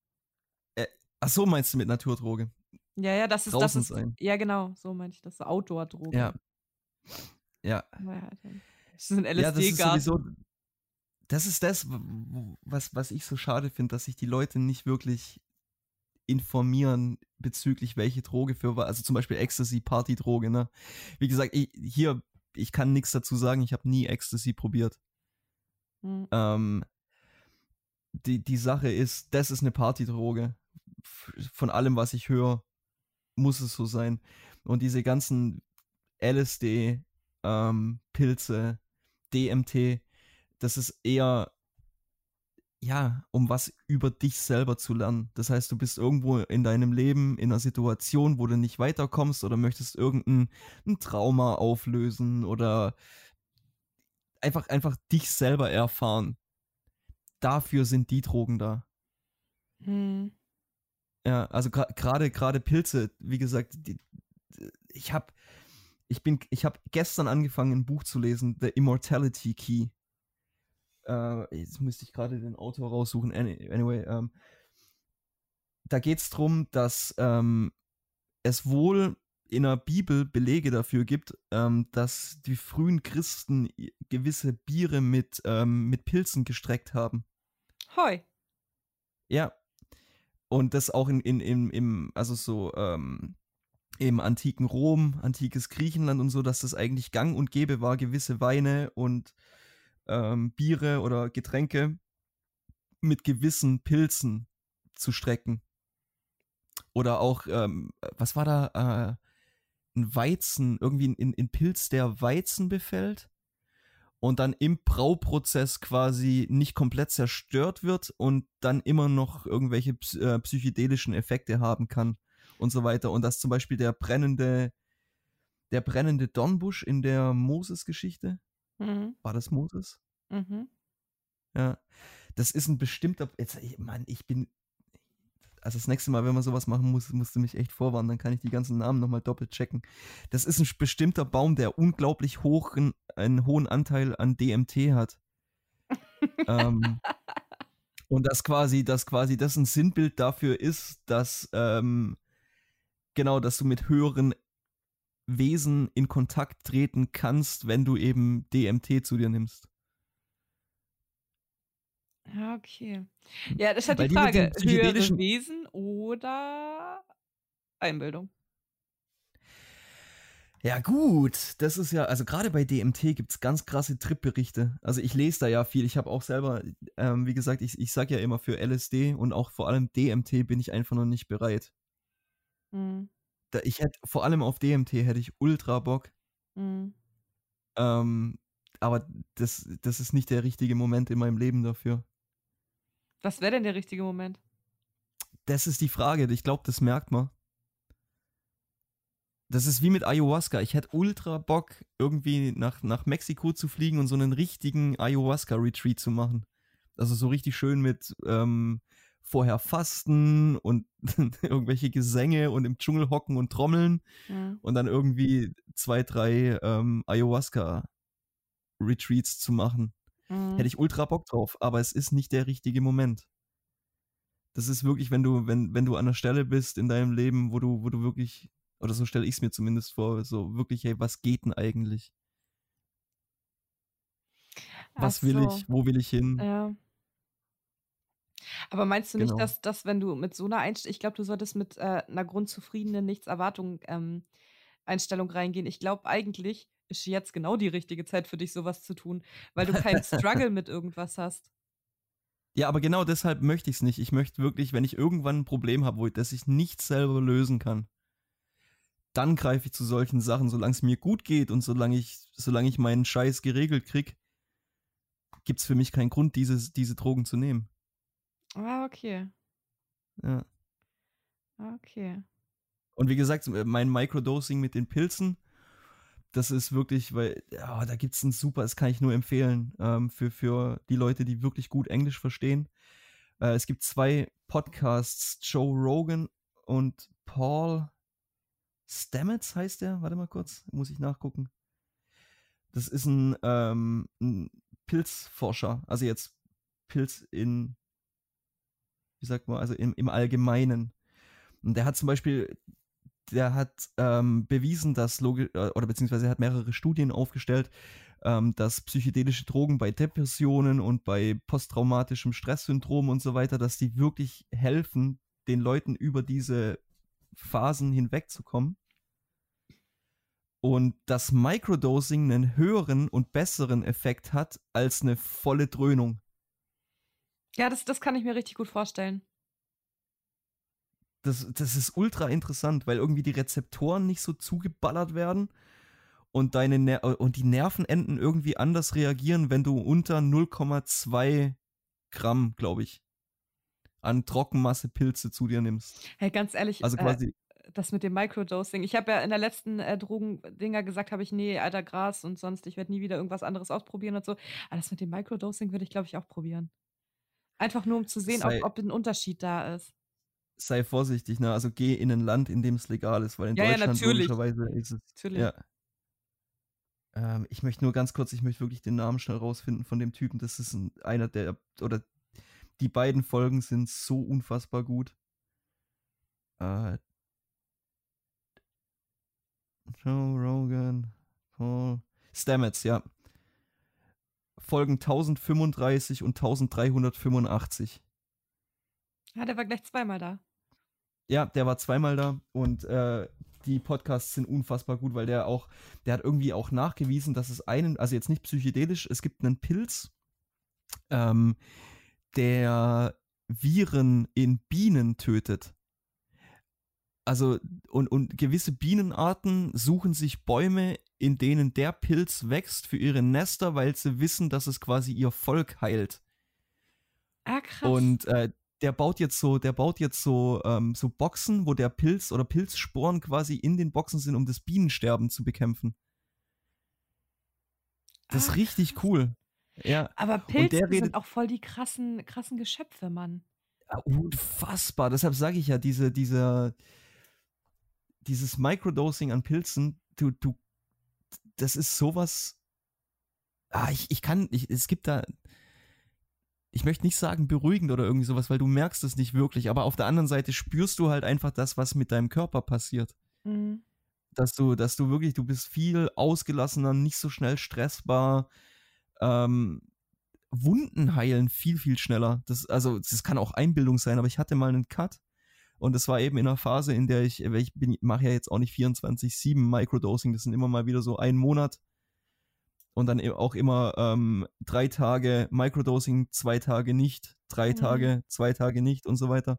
Äh, ach so, meinst du mit Naturdroge? Ja, ja, das ist, das ist, sein. ja genau, so meinte ich das, so Outdoor-Drogen. Ja. Ja. Das ist ein LSD-Garten. Ja, das das ist das, was, was ich so schade finde, dass sich die Leute nicht wirklich informieren bezüglich welche Droge für also zum Beispiel Ecstasy Partydroge ne wie gesagt ich, hier ich kann nichts dazu sagen ich habe nie Ecstasy probiert mhm. ähm, die die Sache ist das ist eine Partydroge von allem was ich höre muss es so sein. Und diese ganzen LSD, ähm, Pilze, DMT, das ist eher, ja, um was über dich selber zu lernen. Das heißt, du bist irgendwo in deinem Leben in einer Situation, wo du nicht weiterkommst oder möchtest irgendein Trauma auflösen oder einfach, einfach dich selber erfahren. Dafür sind die Drogen da. Hm. Ja, also gerade gerade Pilze, wie gesagt, die, ich habe ich bin ich habe gestern angefangen ein Buch zu lesen, The Immortality Key. Äh, jetzt müsste ich gerade den Autor raussuchen. Anyway, ähm, da geht es darum, dass ähm, es wohl in der Bibel Belege dafür gibt, ähm, dass die frühen Christen gewisse Biere mit, ähm, mit Pilzen gestreckt haben. Hoi. Ja, und das auch in, in, in, im, also so, ähm, im antiken Rom, antikes Griechenland und so, dass das eigentlich gang und gäbe war, gewisse Weine und ähm, Biere oder Getränke mit gewissen Pilzen zu strecken. Oder auch, ähm, was war da? Äh, ein Weizen, irgendwie ein, ein Pilz, der Weizen befällt und dann im Brauprozess quasi nicht komplett zerstört wird und dann immer noch irgendwelche äh, psychedelischen Effekte haben kann und so weiter. Und dass zum Beispiel der brennende, der brennende Dornbusch in der Moses-Geschichte, Mhm. war das Moses? Mhm. Ja. Das ist ein bestimmter, jetzt, ich- Mann, ich bin, also das nächste Mal, wenn man sowas machen muss, musst du mich echt vorwarnen, dann kann ich die ganzen Namen nochmal doppelt checken. Das ist ein bestimmter Baum, der unglaublich hoch, einen hohen Anteil an DMT hat. ähm, und das quasi, dass quasi das ein Sinnbild dafür ist, dass, ähm, genau, dass du mit höheren Wesen in Kontakt treten kannst, wenn du eben DMT zu dir nimmst. Ja, okay. Ja, das ist halt Weil die die Frage. Höhere psychedelischen- Wesen oder Einbildung? Ja, gut, das ist ja, also gerade bei DMT gibt es ganz krasse Trip-Berichte. Also ich lese da ja viel. Ich habe auch selber, ähm, wie gesagt, ich, ich sag ja immer für LSD und auch vor allem DMT bin ich einfach noch nicht bereit. Mhm. Da, ich hätte, vor allem auf DMT hätte ich ultra Bock. Mhm. Ähm, aber das, das ist nicht der richtige Moment in meinem Leben dafür. Was wäre denn der richtige Moment? Das ist die Frage. Ich glaube, das merkt man. Das ist wie mit Ayahuasca. Ich hätte ultra Bock, irgendwie nach, nach Mexiko zu fliegen und so einen richtigen Ayahuasca-Retreat zu machen. Also so richtig schön mit ähm, vorher Fasten und irgendwelche Gesänge und im Dschungel hocken und trommeln Mhm. und dann irgendwie zwei, drei ähm, Ayahuasca-Retreats zu machen. Mhm. Hätte ich ultra Bock drauf, aber es ist nicht der richtige Moment. Das ist wirklich, wenn du, wenn, wenn du an der Stelle bist in deinem Leben, wo du, wo du wirklich, oder so stelle ich es mir zumindest vor, so wirklich, hey, was geht denn eigentlich? Was Ach will so, ich? Wo will ich hin? Ja. Aber meinst du nicht, Genau. dass, dass wenn du mit so einer Einstellung, ich glaube, du solltest mit äh, einer grundzufriedenen Nichtserwartung ähm, Einstellung reingehen. Ich glaube, eigentlich ist jetzt genau die richtige Zeit für dich, sowas zu tun, weil du keinen Struggle mit irgendwas hast. Ja, aber genau deshalb möchte ich es nicht. Ich möchte wirklich, wenn ich irgendwann ein Problem habe, wo das ich nicht selber lösen kann, dann greife ich zu solchen Sachen, solange es mir gut geht und solange ich, solange ich meinen Scheiß geregelt krieg, gibt es für mich keinen Grund, dieses, diese Drogen zu nehmen. Ah, okay. Ja. Ah, Okay. Und wie gesagt, mein Microdosing mit den Pilzen, das ist wirklich, weil, ja, da gibt es ein super, das kann ich nur empfehlen, ähm, für, für die Leute, die wirklich gut Englisch verstehen. Äh, es gibt zwei Podcasts, Joe Rogan und Paul Stamets heißt der, warte mal kurz, muss ich nachgucken. Das ist ein, ähm, ein Pilzforscher, also jetzt Pilz in, wie sagt man, also im, im Allgemeinen. Und der hat zum Beispiel, der hat ähm, bewiesen, dass logisch, oder beziehungsweise er hat mehrere Studien aufgestellt, ähm, dass psychedelische Drogen bei Depressionen und bei posttraumatischem Stresssyndrom und so weiter, dass die wirklich helfen, den Leuten über diese Phasen hinwegzukommen. Und dass Microdosing einen höheren und besseren Effekt hat als eine volle Dröhnung. Ja, das, das kann ich mir richtig gut vorstellen. Das, das ist ultra interessant, weil irgendwie die Rezeptoren nicht so zugeballert werden und, deine Ner und die Nervenenden irgendwie anders reagieren, wenn du unter 0,2 Gramm, glaube ich, an Trockenmasse Pilze zu dir nimmst. Hey, ganz ehrlich, Also äh, quasi, das mit dem Microdosing. Ich habe ja in der letzten äh, Drogendinger gesagt, habe ich, nee, alter Gras und sonst, ich werde nie wieder irgendwas anderes ausprobieren und so. Aber das mit dem Microdosing würde ich, glaube ich, auch probieren. Einfach nur, um zu sehen, ob, Sei- ob ein Unterschied da ist. sei vorsichtig, ne? Also geh in ein Land, in dem es legal ist, weil in Ja, ja, Deutschland natürlich. logischerweise ist es. Natürlich. Ja. Ähm, ich möchte nur ganz kurz, ich möchte wirklich den Namen schnell rausfinden von dem Typen. Das ist ein, einer der, oder die beiden Folgen sind so unfassbar gut. Äh, Joe Rogan, Paul Stamets, ja. Folgen 1035 und 1385. Ja, der war gleich zweimal da. Ja, der war zweimal da und äh, die Podcasts sind unfassbar gut, weil der auch, der hat irgendwie auch nachgewiesen, dass es einen, also jetzt nicht psychedelisch, es gibt einen Pilz, ähm, der Viren in Bienen tötet. Also, und, und gewisse Bienenarten suchen sich Bäume, in denen der Pilz wächst für ihre Nester, weil sie wissen, dass es quasi ihr Volk heilt. Ah, krass. Und äh, der baut jetzt so, der baut jetzt so, ähm, so Boxen, wo der Pilz oder Pilzsporen quasi in den Boxen sind, um das Bienensterben zu bekämpfen. Das Ah, ist richtig krass. cool. Ja, Aber Pilze redet- sind auch voll die krassen, krassen Geschöpfe, Mann. unfassbar. Deshalb sage ich ja, diese, diese, dieses Microdosing an Pilzen, du, du, das ist sowas. Ah, ich, ich kann, ich, es gibt da, ich möchte nicht sagen beruhigend oder irgendwie sowas, weil du merkst es nicht wirklich, aber auf der anderen Seite spürst du halt einfach das, was mit deinem Körper passiert. Mhm. Dass du, dass du wirklich, du bist viel ausgelassener, nicht so schnell stressbar, ähm, Wunden heilen viel, viel schneller. Das, also, das kann auch Einbildung sein, aber ich hatte mal einen Cut und das war eben in einer Phase, in der ich, ich bin, mache ja jetzt auch nicht 24-7 Microdosing, das sind immer mal wieder so ein Monat und dann e- auch immer ähm, drei Tage Microdosing, zwei Tage nicht, drei Mhm. Tage, zwei Tage nicht und so weiter.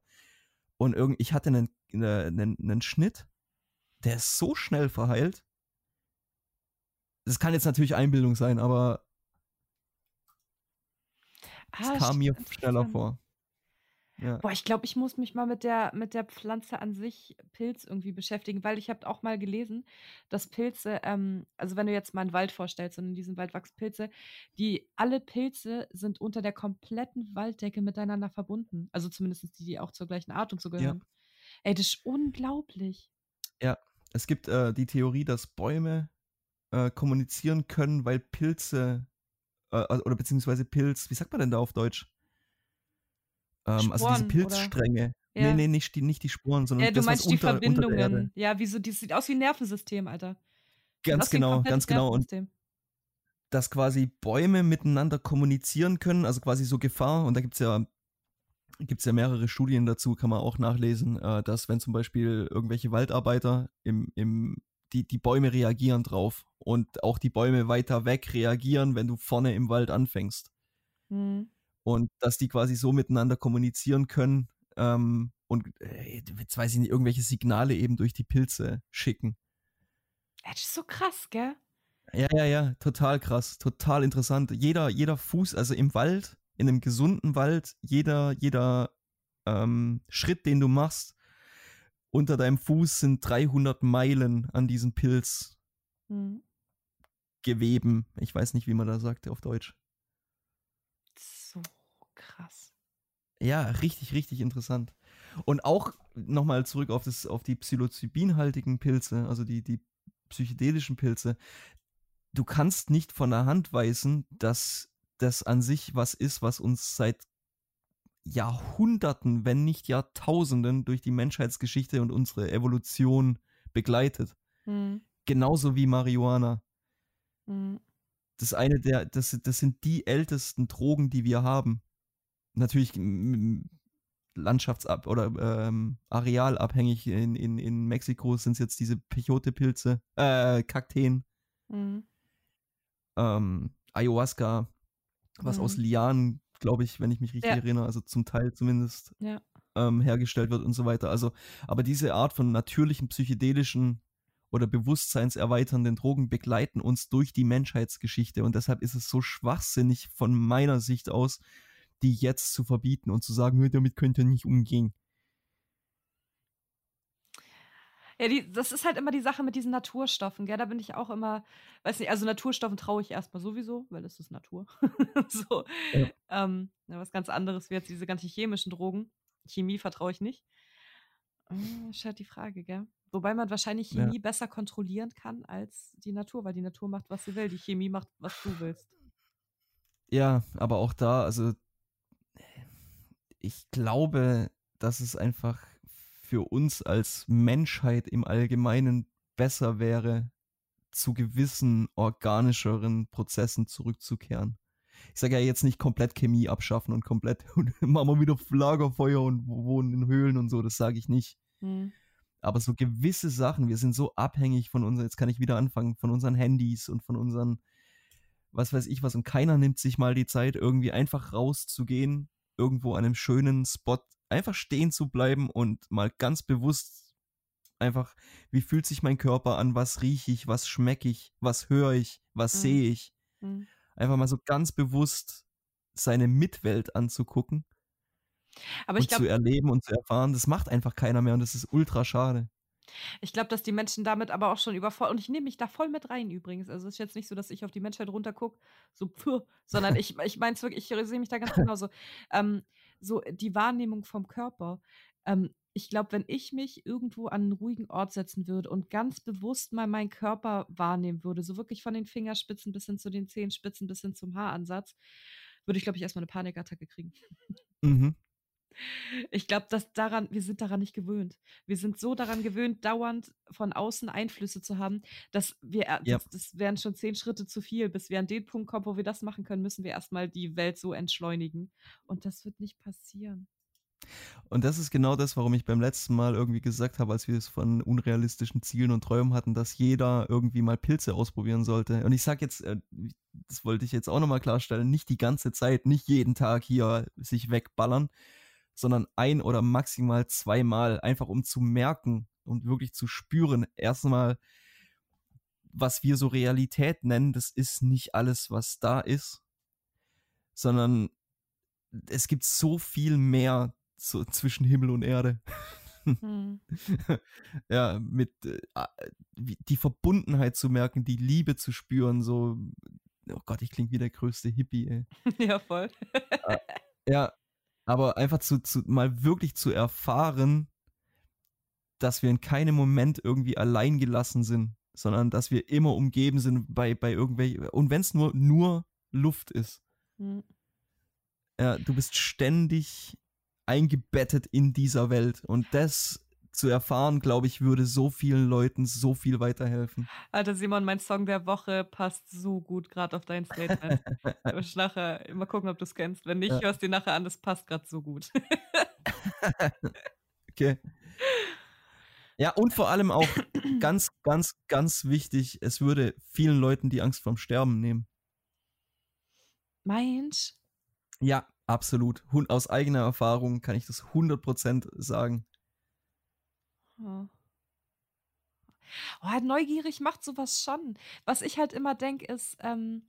Und irgend, ich hatte einen, einen, einen Schnitt, der ist so schnell verheilt. Das kann jetzt natürlich Einbildung sein, aber es Ah, kam mir schneller vor. Ja. Boah, ich glaube, ich muss mich mal mit der, mit der Pflanze an sich, Pilz, irgendwie beschäftigen, weil ich habe auch mal gelesen, dass Pilze, ähm, also wenn du jetzt mal einen Wald vorstellst und in diesem Wald wachsen Pilze, die alle Pilze sind unter der kompletten Walddecke miteinander verbunden. Also zumindest die, die auch zur gleichen Art und so gehören. Ey, das ist unglaublich. Es gibt äh, die Theorie, dass Bäume äh, kommunizieren können, weil Pilze äh, oder beziehungsweise Pilz, wie sagt man denn da auf Deutsch? Ähm, also diese Sporen, oder? Pilzstränge. Nee, Ja. nee, nicht die, nicht die Sporen, sondern Ja, du das, was meinst die unter, unter der Erde. Verbindungen. Ja, wie so, die sieht aus wie ein Nervensystem, Alter. Ganz genau, ganz genau. Und dass quasi Bäume miteinander kommunizieren können, also quasi so Gefahr, und da gibt es ja, gibt's ja mehrere Studien dazu, kann man auch nachlesen, äh, dass wenn zum Beispiel irgendwelche Waldarbeiter im, im, die, die Bäume reagieren drauf und auch die Bäume weiter weg reagieren, wenn du vorne im Wald anfängst. Mhm. Und dass die quasi so miteinander kommunizieren können ähm, und äh, jetzt weiß ich nicht, irgendwelche Signale eben durch die Pilze schicken. Das ist so krass, gell? Ja, ja, ja, total krass, total interessant. Jeder, jeder Fuß, also im Wald, in einem gesunden Wald, jeder, jeder ähm, Schritt, den du machst, unter deinem Fuß sind 300 Meilen an diesen Pilz Mhm. geweben. Ich weiß nicht, wie man da sagt auf Deutsch. Krass. Ja, richtig, richtig interessant. Und auch nochmal zurück auf, das, auf die psilocybinhaltigen Pilze, also die, die psychedelischen Pilze. Du kannst nicht von der Hand weisen, dass das an sich was ist, was uns seit Jahrhunderten, wenn nicht Jahrtausenden durch die Menschheitsgeschichte und unsere Evolution begleitet. Mhm. Genauso wie Marihuana. Mhm. Das eine der, das, das sind die ältesten Drogen, die wir haben. Natürlich landschaftsab oder ähm, arealabhängig. In, in, in Mexiko sind es jetzt diese Peyote-Pilze, äh, Kakteen, Mhm. ähm, Ayahuasca, was aus Mhm. Lianen, glaube ich, wenn ich mich richtig Ja. erinnere, also zum Teil zumindest Ja. ähm, hergestellt wird und so weiter. Also, aber diese Art von natürlichen psychedelischen oder bewusstseinserweiternden Drogen begleiten uns durch die Menschheitsgeschichte und deshalb ist es so schwachsinnig von meiner Sicht aus, die jetzt zu verbieten und zu sagen, "Hö, damit könnt ihr nicht umgehen. Ja, die, das ist halt immer die Sache mit diesen Naturstoffen, gell? Da bin ich auch immer, weiß nicht, also Naturstoffen traue ich erstmal sowieso, weil es ist Natur. so. Ja. Ähm, ja, was ganz anderes wie jetzt diese ganzen chemischen Drogen. Chemie vertraue ich nicht. Äh, Ist halt die Frage, gell? Wobei man wahrscheinlich Ja. Chemie besser kontrollieren kann als die Natur, weil die Natur macht, was sie will. Die Chemie macht, was du willst. Ja, aber auch da, also ich glaube, dass es einfach für uns als Menschheit im Allgemeinen besser wäre, zu gewissen organischeren Prozessen zurückzukehren. Ich sage ja jetzt nicht komplett Chemie abschaffen und komplett und machen wir wieder Lagerfeuer und wohnen in Höhlen und so, das sage ich nicht. Hm. Aber so gewisse Sachen, wir sind so abhängig von unseren, jetzt kann ich wieder anfangen, von unseren Handys und von unseren, was weiß ich was, und keiner nimmt sich mal die Zeit, irgendwie einfach rauszugehen, irgendwo an einem schönen Spot, einfach stehen zu bleiben und mal ganz bewusst Einfach, wie fühlt sich mein Körper an? Was rieche ich? Was schmecke ich? Was höre ich? Was Mhm. sehe ich? Mhm. Einfach mal so ganz bewusst seine Mitwelt anzugucken Aber ich und zu glaube, erleben und zu erfahren. Das macht einfach keiner mehr und das ist ultra schade. Ich glaube, dass die Menschen damit aber auch schon überfordert. Und ich nehme mich da voll mit rein übrigens. Also es ist jetzt nicht so, dass ich auf die Menschheit runtergucke, so pfuh, sondern ich, ich meine es wirklich, ich sehe mich da ganz genauso. Ähm, so die Wahrnehmung vom Körper. Ähm, ich glaube, wenn ich mich irgendwo an einen ruhigen Ort setzen würde und ganz bewusst mal meinen Körper wahrnehmen würde, so wirklich von den Fingerspitzen bis hin zu den Zehenspitzen bis hin zum Haaransatz, würde ich, glaube ich, erstmal eine Panikattacke kriegen. Mhm. Ich glaube, dass daran, wir sind daran nicht gewöhnt. Wir sind so daran gewöhnt, dauernd von außen Einflüsse zu haben, dass wir, Ja. das, das wären schon zehn Schritte zu viel. Bis wir an den Punkt kommen, wo wir das machen können, müssen wir erstmal die Welt so entschleunigen. Und das wird nicht passieren. Und das ist genau das, warum ich beim letzten Mal irgendwie gesagt habe, als wir es von unrealistischen Zielen und Träumen hatten, dass jeder irgendwie mal Pilze ausprobieren sollte. Und ich sage jetzt, äh, das wollte ich jetzt auch nochmal klarstellen, nicht die ganze Zeit, nicht jeden Tag hier sich wegballern, sondern ein oder maximal zweimal, einfach um zu merken und wirklich zu spüren. Erstmal, was wir so Realität nennen, das ist nicht alles, was da ist, sondern es gibt so viel mehr so zwischen Himmel und Erde. Hm. ja, mit äh, die Verbundenheit zu merken, die Liebe zu spüren, so, oh Gott, ich klinge wie der größte Hippie, ey. ja, voll. Ja, aber einfach zu, zu mal wirklich zu erfahren, dass wir in keinem Moment irgendwie allein gelassen sind, sondern dass wir immer umgeben sind bei, bei irgendwelchen, und wenn es nur, nur Luft ist. Hm. Ja, du bist ständig eingebettet in dieser Welt. Und das zu erfahren, glaube ich, würde so vielen Leuten so viel weiterhelfen. Alter Simon, mein Song der Woche passt so gut gerade auf dein Statement. Ich nachher mal gucken, ob du es kennst. Wenn nicht, Ja. hörst du dir nachher an, das passt gerade so gut. Okay. Ja, und vor allem auch ganz, ganz, ganz wichtig, es würde vielen Leuten die Angst vorm Sterben nehmen. Mensch. Ja, absolut. Aus eigener Erfahrung kann ich das 100% sagen. Ja. Oh, neugierig macht sowas schon. Was ich halt immer denke, ist, ähm,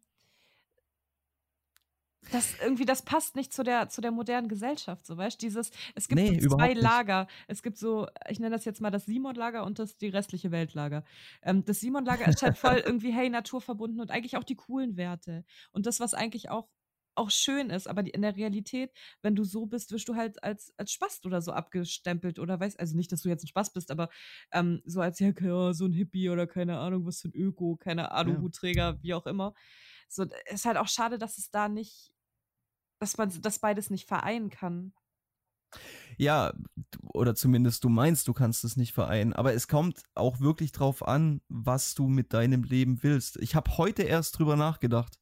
dass irgendwie das passt nicht zu der, zu der modernen Gesellschaft, so weißt Dieses, es gibt Nee, so zwei. Lager. Es gibt so, ich nenne das jetzt mal das Simon-Lager und das die restliche Weltlager. Ähm, das Simon-Lager ist halt voll irgendwie, hey, naturverbunden und eigentlich auch die coolen Werte. Und das, was eigentlich auch auch schön ist, aber die, in der Realität, wenn du so bist, wirst du halt als, als Spast oder so abgestempelt oder weißt, also nicht, dass du jetzt ein Spaß bist, aber ähm, so als ja, ja, so ein Hippie oder keine Ahnung, was für ein Öko, keine Aluhutträger, wie auch immer. So, ist halt auch schade, dass es da nicht, dass man das beides nicht vereinen kann. Ja, oder zumindest du meinst, du kannst es nicht vereinen. Aber es kommt auch wirklich drauf an, was du mit deinem Leben willst. Ich habe heute erst drüber nachgedacht,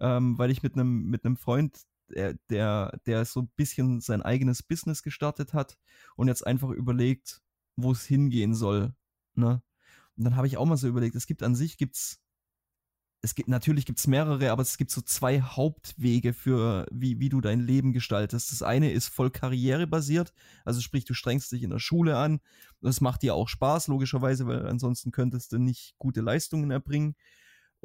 ähm, weil ich mit einem mit einem Freund, der, der, so ein bisschen sein eigenes Business gestartet hat und jetzt einfach überlegt, wo es hingehen soll. Ne? Und dann habe ich auch mal so überlegt, es gibt an sich gibt's es gibt natürlich gibt's mehrere, aber es gibt so zwei Hauptwege für wie wie du dein Leben gestaltest. Das eine ist voll karrierebasiert, also sprich du strengst dich in der Schule an. Das macht dir auch Spaß logischerweise, weil ansonsten könntest du nicht gute Leistungen erbringen.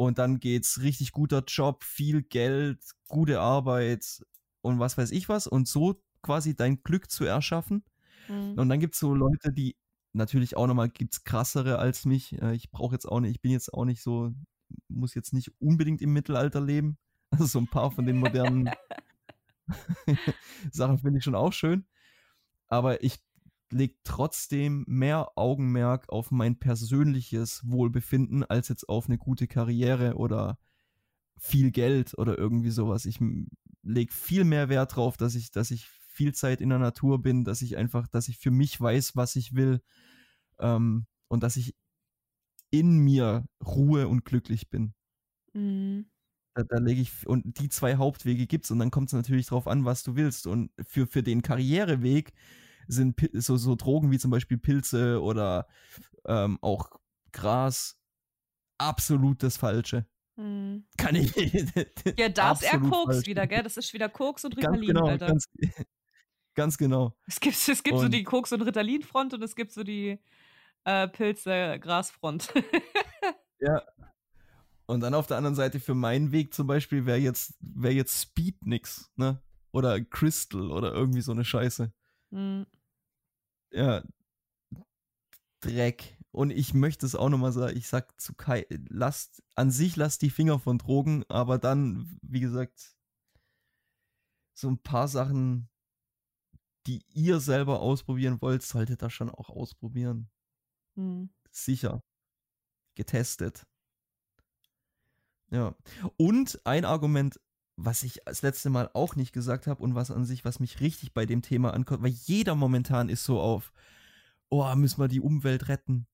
Und dann geht's richtig guter Job, viel Geld, gute Arbeit und was weiß ich was und so quasi dein Glück zu erschaffen. Mhm. Und dann gibt's so Leute, die natürlich auch nochmal gibt's krassere als mich. Äh, Ich brauche jetzt auch nicht, ich bin jetzt auch nicht so, muss jetzt nicht unbedingt im Mittelalter leben. Also so ein paar von den modernen Sachen finde ich schon auch schön. Aber ich lege trotzdem mehr Augenmerk auf mein persönliches Wohlbefinden als jetzt auf eine gute Karriere oder viel Geld oder irgendwie sowas. Ich lege viel mehr Wert drauf, dass ich, dass ich viel Zeit in der Natur bin, dass ich einfach, dass ich für mich weiß, was ich will ähm, und dass ich in mir Ruhe und glücklich bin. Mhm. Da, da lege ich, und die zwei Hauptwege gibt's und dann kommt es natürlich drauf an, was du willst. Und für, für den Karriereweg sind so, so Drogen wie zum Beispiel Pilze oder ähm, auch Gras absolut das Falsche. Mhm. Kann ich. Ja, da ist eher Koks falsch. wieder, gell? Das ist wieder Koks und Ganz Ritalin, genau, Alter. ganz, ganz genau. es gibt, es gibt so die Koks- und Ritalin-Front und es gibt so die, äh, Pilze, Grasfront. Ja. Und dann auf der anderen Seite für meinen Weg zum Beispiel wäre jetzt, wär jetzt Speed nix, ne? Oder Crystal oder irgendwie so eine Scheiße. Hm. Ja. Dreck. Und ich möchte es auch nochmal sagen, ich sag zu Kai, lasst, an sich lasst die Finger von Drogen, aber dann, wie gesagt, so ein paar Sachen, die ihr selber ausprobieren wollt, solltet ihr schon auch ausprobieren. Hm. Sicher. Getestet. Ja. Und ein Argument, was ich das letzte Mal auch nicht gesagt habe und was an sich, was mich richtig bei dem Thema ankommt, weil jeder momentan ist so auf, oh, müssen wir die Umwelt retten.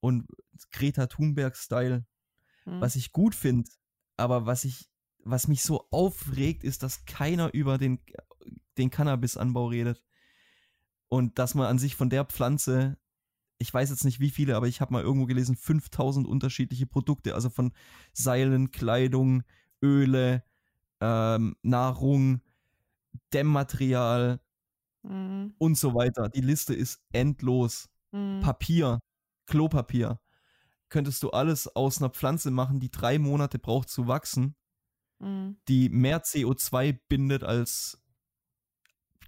Und Greta Thunberg-Style, Hm. was ich gut finde, aber was ich, was mich so aufregt, ist, dass keiner über den, den Cannabis-Anbau redet. Und dass man an sich von der Pflanze, ich weiß jetzt nicht wie viele, aber ich habe mal irgendwo gelesen, 5000 unterschiedliche Produkte, also von Seilen, Kleidung, Öle, ähm, Nahrung, Dämmmaterial Hm. und so weiter. Die Liste ist endlos. Hm. Papier, Klopapier. Könntest du alles aus einer Pflanze machen, die drei Monate braucht zu wachsen, Hm. die mehr CO2 bindet als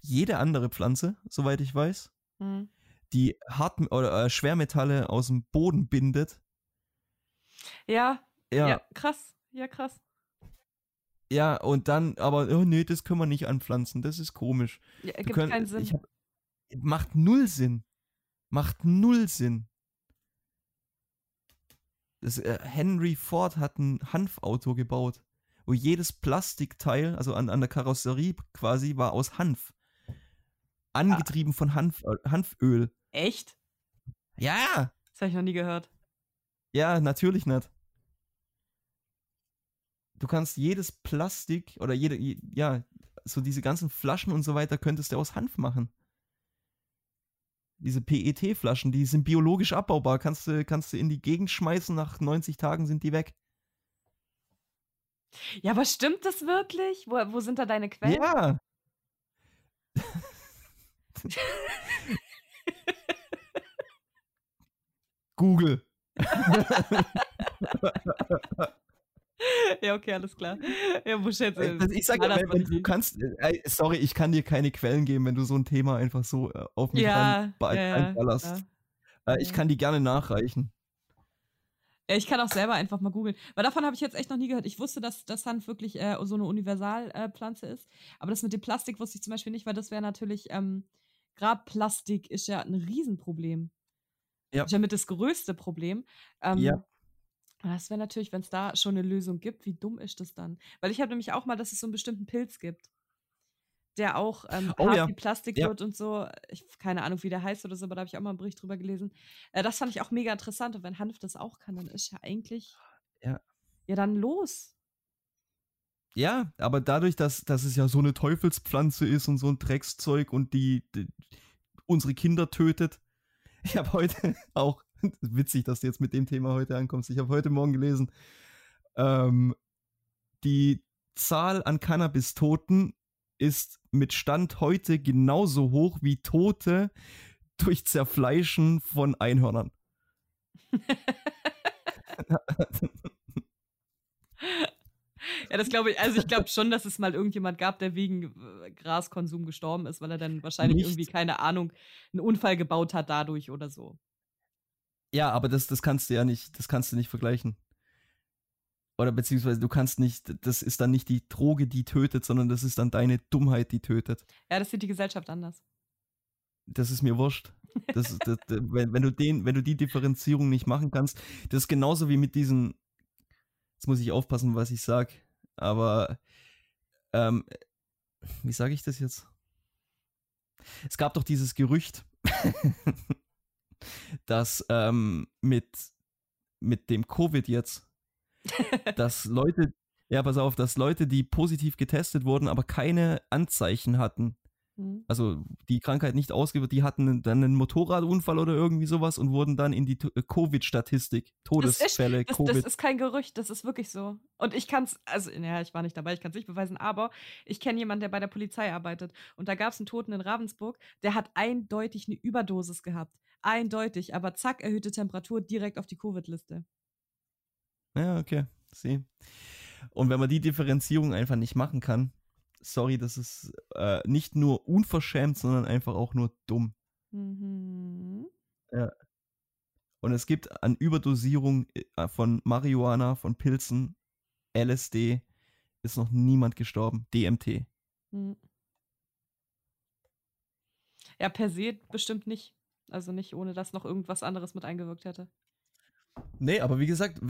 jede andere Pflanze, soweit ich weiß, Hm. die Hart oder äh, Schwermetalle aus dem Boden bindet. Ja, Ja, ja, ja, krass. Ja, und dann, aber, oh nee, das können wir nicht anpflanzen, das ist komisch. Ja, Wir gibt können- keinen Sinn. Hab, macht null Sinn. Macht null Sinn. Das, äh, Henry Ford hat ein Hanfauto gebaut, wo jedes Plastikteil, also an, an der Karosserie quasi, war aus Hanf. Angetrieben von Hanf, äh, Hanföl. Echt? Ja, Das habe ich noch nie gehört. ja, natürlich nicht. Du kannst jedes Plastik oder jede, je- ja, so diese ganzen Flaschen und so weiter könntest du aus Hanf machen. Diese PET-Flaschen, die sind biologisch abbaubar, kannst du, kannst du in die Gegend schmeißen, nach 90 Tagen sind die weg. Ja, aber stimmt das wirklich? Wo, wo sind da deine Quellen? Ja. Google. Ja, okay, alles klar. Ja, muss jetzt. Äh, das- Ich sag ja, wenn, wenn du kannst, äh, sorry, ich kann dir keine Quellen geben, wenn du so ein Thema einfach so äh, auf mich ja, rein, ja, ja. Äh, ich kann die gerne nachreichen. Ja, ich kann auch selber einfach mal googeln. Weil davon habe ich jetzt echt noch nie gehört. Ich wusste, dass, dass Hanf wirklich äh, so eine Universalpflanze äh, ist. Aber das mit dem Plastik wusste ich zum Beispiel nicht, weil das wäre natürlich, ähm, gerade Plastik ist ja ein Riesenproblem. Ja. Ist ja mit das größte Problem. Ähm, Ja. Das wäre natürlich, wenn es da schon eine Lösung gibt, wie dumm ist das dann? Weil ich habe nämlich auch mal, dass es so einen bestimmten Pilz gibt, der auch ähm, Oh ja. Plastik Ja. wird und so. Ich keine Ahnung, wie der heißt oder so, aber da habe ich auch mal einen Bericht drüber gelesen. Äh, das fand ich auch mega interessant. Und wenn Hanf das auch kann, dann ist ja eigentlich. Ja. Ja, dann los. Ja, aber dadurch, dass, dass es ja so eine Teufelspflanze ist und so ein Dreckszeug und die, die unsere Kinder tötet. Ich habe heute auch, witzig, dass du jetzt mit dem Thema heute ankommst, ich habe heute Morgen gelesen, ähm, die Zahl an Cannabis-Toten ist mit Stand heute genauso hoch wie Tote durch Zerfleischen von Einhörnern. Ja, das glaube ich. Also ich glaube schon, dass es mal irgendjemand gab, der wegen äh, Graskonsum gestorben ist, weil er dann wahrscheinlich Nicht. irgendwie, keine Ahnung, einen Unfall gebaut hat dadurch oder so. Ja, aber das, das kannst du ja nicht, das kannst du nicht vergleichen. Oder beziehungsweise du kannst nicht, das ist dann nicht die Droge, die tötet, sondern das ist dann deine Dummheit, die tötet. Ja, das sieht die Gesellschaft anders. Das ist mir wurscht. Das, das, wenn, wenn, du den, wenn du die Differenzierung nicht machen kannst, das ist genauso wie mit diesen, jetzt muss ich aufpassen, was ich sag, aber ähm, wie sage ich das jetzt? Es gab doch dieses Gerücht, dass ähm, mit, mit dem Covid jetzt, dass Leute, ja, pass auf, dass Leute, die positiv getestet wurden, aber keine Anzeichen hatten, Mhm. Also die Krankheit nicht ausgewirkt, die hatten dann einen Motorradunfall oder irgendwie sowas und wurden dann in die äh, Covid-Statistik, Das ist, Todesfälle, das, Covid. das ist kein Gerücht, das ist wirklich so. Und ich kann es, also, naja, ich war nicht dabei, ich kann es nicht beweisen, aber ich kenne jemanden, der bei der Polizei arbeitet. Und da gab es einen Toten in Ravensburg, der hat eindeutig eine Überdosis gehabt. Eindeutig, aber zack, erhöhte Temperatur direkt auf die Covid-Liste. Ja, okay, sehe. Und wenn man die Differenzierung einfach nicht machen kann, sorry, das ist äh, nicht nur unverschämt, sondern einfach auch nur dumm. Mhm. Und es gibt an Überdosierung äh, von Marihuana, von Pilzen, LSD, ist noch niemand gestorben. DMT. Mhm. Ja, per se bestimmt nicht. Also nicht, ohne dass noch irgendwas anderes mit eingewirkt hätte. Nee, aber wie gesagt,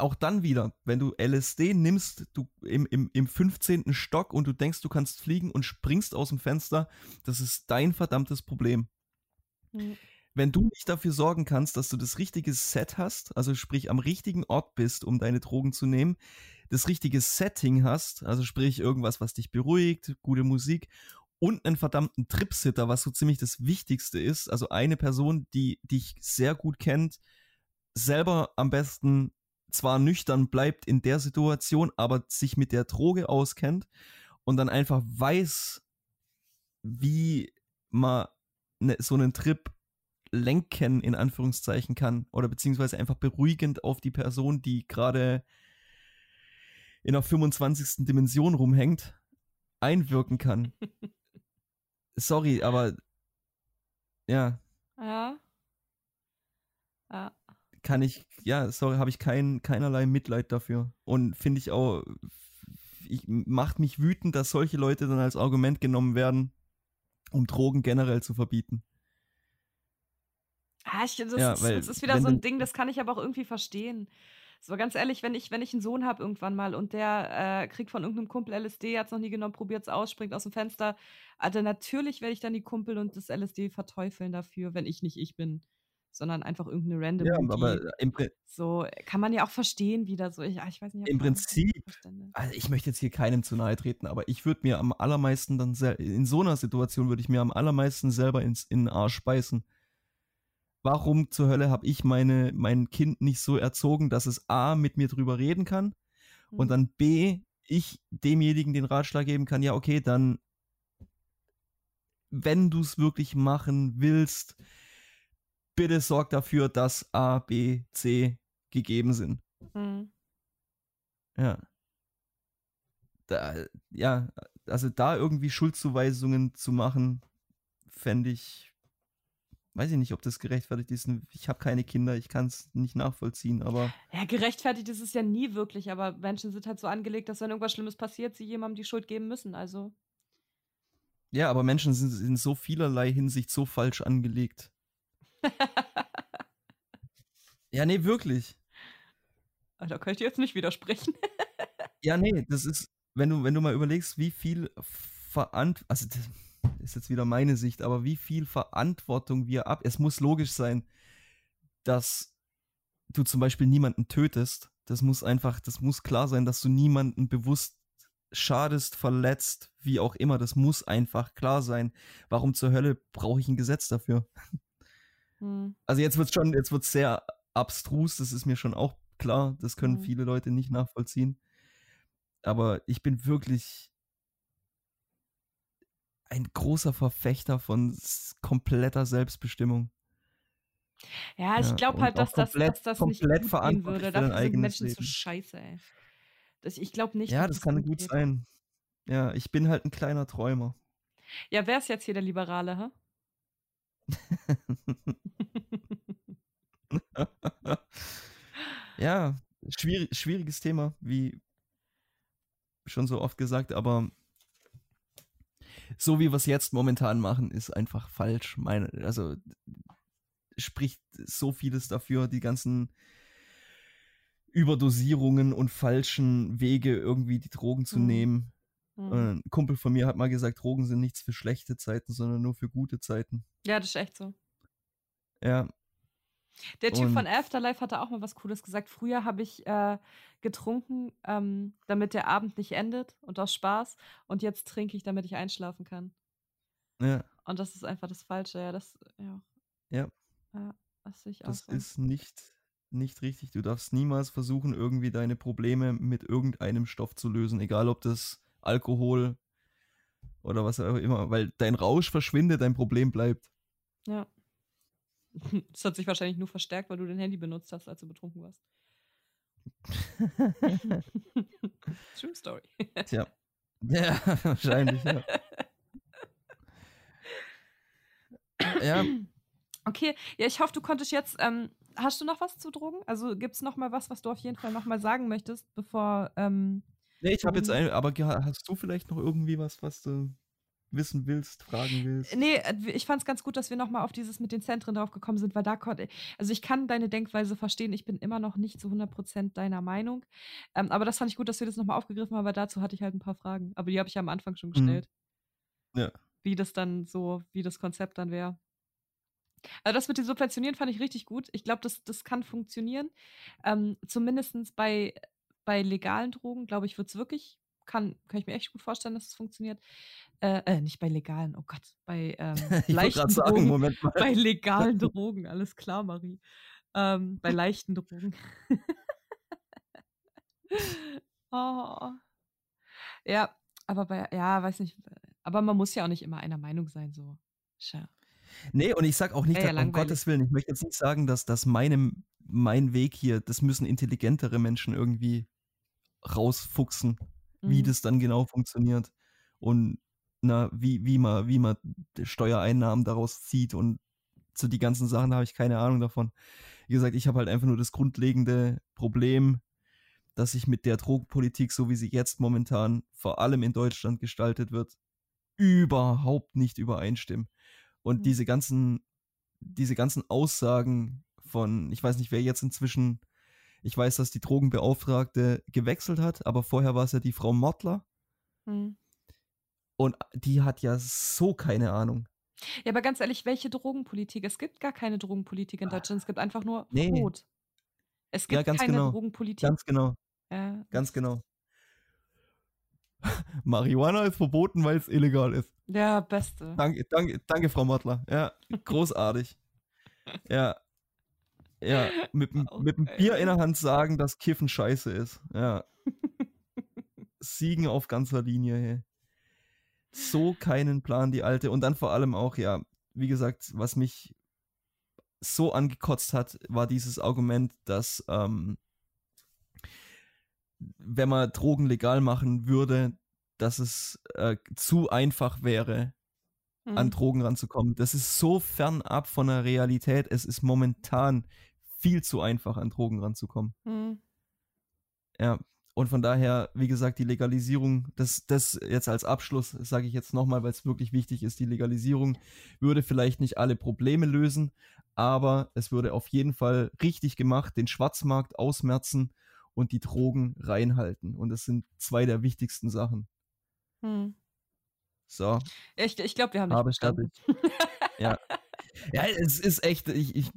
auch dann wieder, wenn du LSD nimmst, du im, im, im 15. Stock und du denkst, du kannst fliegen und springst aus dem Fenster, das ist dein verdammtes Problem. Mhm. Wenn du nicht dafür sorgen kannst, dass du das richtige Set hast, also sprich am richtigen Ort bist, um deine Drogen zu nehmen, das richtige Setting hast, also sprich irgendwas, was dich beruhigt, gute Musik und einen verdammten Tripsitter, was so ziemlich das Wichtigste ist, also eine Person, die dich sehr gut kennt, selber am besten zwar nüchtern bleibt in der Situation, aber sich mit der Droge auskennt und dann einfach weiß, wie man ne, so einen Trip lenken, in Anführungszeichen, kann. Oder beziehungsweise einfach beruhigend auf die Person, die gerade in der 25. Dimension rumhängt, einwirken kann. Sorry, aber ja, Ja. Ja. Kann ich, ja, sorry, habe ich kein, keinerlei Mitleid dafür. Und finde ich auch, ich, macht mich wütend, dass solche Leute dann als Argument genommen werden, um Drogen generell zu verbieten. Ah, ich, das, Ja, ist, weil das ist wieder so ein Ding, das kann ich aber auch irgendwie verstehen. So ganz ehrlich, wenn ich, wenn ich einen Sohn habe irgendwann mal und der äh, kriegt von irgendeinem Kumpel LSD, hat's noch nie genommen, probiert's aus, springt aus dem Fenster, also natürlich werde ich dann die Kumpel und das LSD verteufeln dafür, wenn ich nicht ich bin, sondern einfach irgendeine random Ja, aber im, Pri- So kann man ja auch verstehen wieder so. Ich, ich weiß nicht. Im Prinzip, also ich möchte jetzt hier keinem zu nahe treten, aber ich würde mir am allermeisten dann, in so einer Situation würde ich mir am allermeisten selber ins, in den Arsch beißen. Warum zur Hölle habe ich meine, mein Kind nicht so erzogen, dass es A, mit mir drüber reden kann und Hm. dann B, ich demjenigen den Ratschlag geben kann, ja, okay, dann, wenn du es wirklich machen willst, bitte sorg dafür, dass A, B, C gegeben sind. Hm. Ja. Da, ja, also da irgendwie Schuldzuweisungen zu machen, fände ich, weiß ich nicht, ob das gerechtfertigt ist. Ich habe keine Kinder, ich kann es nicht nachvollziehen, aber Ja, gerechtfertigt ist es ja nie wirklich, aber Menschen sind halt so angelegt, dass wenn irgendwas Schlimmes passiert, sie jemandem die Schuld geben müssen. Also. ja, aber Menschen sind in so vielerlei Hinsicht so falsch angelegt. Ja, nee, wirklich. da kann ich dir jetzt nicht widersprechen. Ja, nee, das ist, wenn du, wenn du mal überlegst, wie viel Verantwortung, also das ist jetzt wieder meine Sicht, aber wie viel Verantwortung wir ab, es muss logisch sein, dass du zum Beispiel niemanden tötest. Das muss einfach, das muss klar sein, dass du niemanden bewusst schadest, verletzt, wie auch immer. Das muss einfach klar sein. Warum zur Hölle brauche ich ein Gesetz dafür? Hm. Also jetzt wird's schon, jetzt wird's sehr abstrus, das ist mir schon auch klar. Das können Mhm. viele Leute nicht nachvollziehen. Aber ich bin wirklich ein großer Verfechter von kompletter Selbstbestimmung. Ja, ich Ja, glaube und halt, dass das, komplett- dass das nicht komplett gut gehen würde. Dafür sind Menschen zu Leben. scheiße, ey. Das, ich glaube nicht. Ja, dass das kann gut gut geht. sein. Ja, ich bin halt ein kleiner Träumer. Ja, wer ist jetzt hier der Liberale, hä? Ja, schwierig, schwieriges Thema, wie schon so oft gesagt, aber so wie wir es jetzt momentan machen, ist einfach falsch. Meine, also spricht so vieles dafür, die ganzen Überdosierungen und falschen Wege, irgendwie die Drogen zu Mhm. nehmen. Hm. Äh, Ein Kumpel von mir hat mal gesagt, Drogen sind nichts für schlechte Zeiten, sondern nur für gute Zeiten. Ja, das ist echt so. Ja, Der Typ von Und- Afterlife hatte auch mal was Cooles gesagt. Früher habe ich äh, getrunken, ähm, damit der Abend nicht endet und aus Spaß. Und jetzt trinke ich, damit ich einschlafen kann. Ja, Und das ist einfach das Falsche. Ja, das, ja. Ja. Ja, das sehe ich auch das so. ist nicht, nicht richtig. Du darfst niemals versuchen, irgendwie deine Probleme mit irgendeinem Stoff zu lösen, egal ob das Alkohol oder was auch immer, weil dein Rausch verschwindet, dein Problem bleibt. Ja. Das hat sich wahrscheinlich nur verstärkt, weil du dein Handy benutzt hast, als du betrunken warst. True Story. Tja. Ja, wahrscheinlich, ja. Ja, Okay, ja, ich hoffe, du konntest jetzt. Ähm, hast du noch was zu Drogen? Also gibt es noch mal was, was du auf jeden Fall noch mal sagen möchtest, bevor. Ähm, nee, ich habe jetzt Drogen- ein, aber hast du vielleicht noch irgendwie was, was du wissen willst, fragen willst? Nee, äh, ich fand es ganz gut, dass wir nochmal auf dieses mit den Zentren drauf gekommen sind, weil da konnte. Also, ich kann deine Denkweise verstehen. Ich bin immer noch nicht zu 100% deiner Meinung. Ähm, aber das fand ich gut, dass wir das nochmal aufgegriffen haben, weil dazu hatte ich halt ein paar Fragen. Aber die habe ich ja am Anfang schon gestellt. Ja. Wie das dann so, wie das Konzept dann wäre. Also, das mit dem Subventionieren fand ich richtig gut. Ich glaube, das, das kann funktionieren. Ähm, Zumindest bei, bei legalen Drogen, glaube ich, wird es wirklich. Kann, kann ich mir echt gut vorstellen, dass es funktioniert. Äh, äh, nicht bei legalen, oh Gott, bei ähm, leichten sagen, Drogen Moment mal. bei legalen Drogen, alles klar, Marie. Ähm, bei leichten Drogen. oh. Ja, aber bei, ja, weiß nicht, aber man muss ja auch nicht immer einer Meinung sein, so. Tja. Nee, und ich sag auch nicht, ja dass, um. Gottes Willen, ich möchte jetzt nicht sagen, dass, dass meinem, mein Weg hier, das müssen intelligentere Menschen irgendwie rausfuchsen, wie Mhm. das dann genau funktioniert. Und na, wie, wie man, wie man Steuereinnahmen daraus zieht und so die ganzen Sachen habe ich keine Ahnung davon. Wie gesagt, ich habe halt einfach nur das grundlegende Problem, dass ich mit der Drogenpolitik, so wie sie jetzt momentan vor allem in Deutschland gestaltet wird, überhaupt nicht übereinstimme. Und Mhm. diese ganzen, diese ganzen Aussagen von, ich weiß nicht, wer jetzt inzwischen, ich weiß, dass die Drogenbeauftragte gewechselt hat, aber vorher war es ja die Frau Mottler Mhm. und die hat ja so keine Ahnung. Ja, aber ganz ehrlich, welche Drogenpolitik? Es gibt gar keine Drogenpolitik in Deutschland. Es gibt einfach nur Ah. Nee. Verbot. Es Ja, gibt ganz keine genau. Drogenpolitik. Ganz genau, Ja, ganz genau. Marihuana ist verboten, weil es illegal ist. Ja, beste. Danke, danke, danke, Frau Mottler. Ja, großartig. Ja. Ja, mit, dem- mit Okay. Bier in der Hand sagen, dass Kiffen scheiße ist. Ja. Siegen auf ganzer Linie, hey. So keinen Plan, die alte. Und dann vor allem auch, ja, wie gesagt, was mich so angekotzt hat, war dieses Argument, dass ähm, wenn man Drogen legal machen würde, dass es äh, zu einfach wäre, an Mhm. Drogen ranzukommen. Das ist so fernab von der Realität. Es ist momentan viel zu einfach, an Drogen ranzukommen. Mhm. Ja. Und von daher, wie gesagt, die Legalisierung, das, das jetzt als Abschluss, sage ich jetzt nochmal, weil es wirklich wichtig ist, die Legalisierung würde vielleicht nicht alle Probleme lösen, aber es würde auf jeden Fall richtig gemacht, den Schwarzmarkt ausmerzen und die Drogen reinhalten. Und das sind zwei der wichtigsten Sachen. Mhm. So. Ja, Ich, ich glaube, wir haben Habe verstanden. Ja, es ist echt, ich, ich,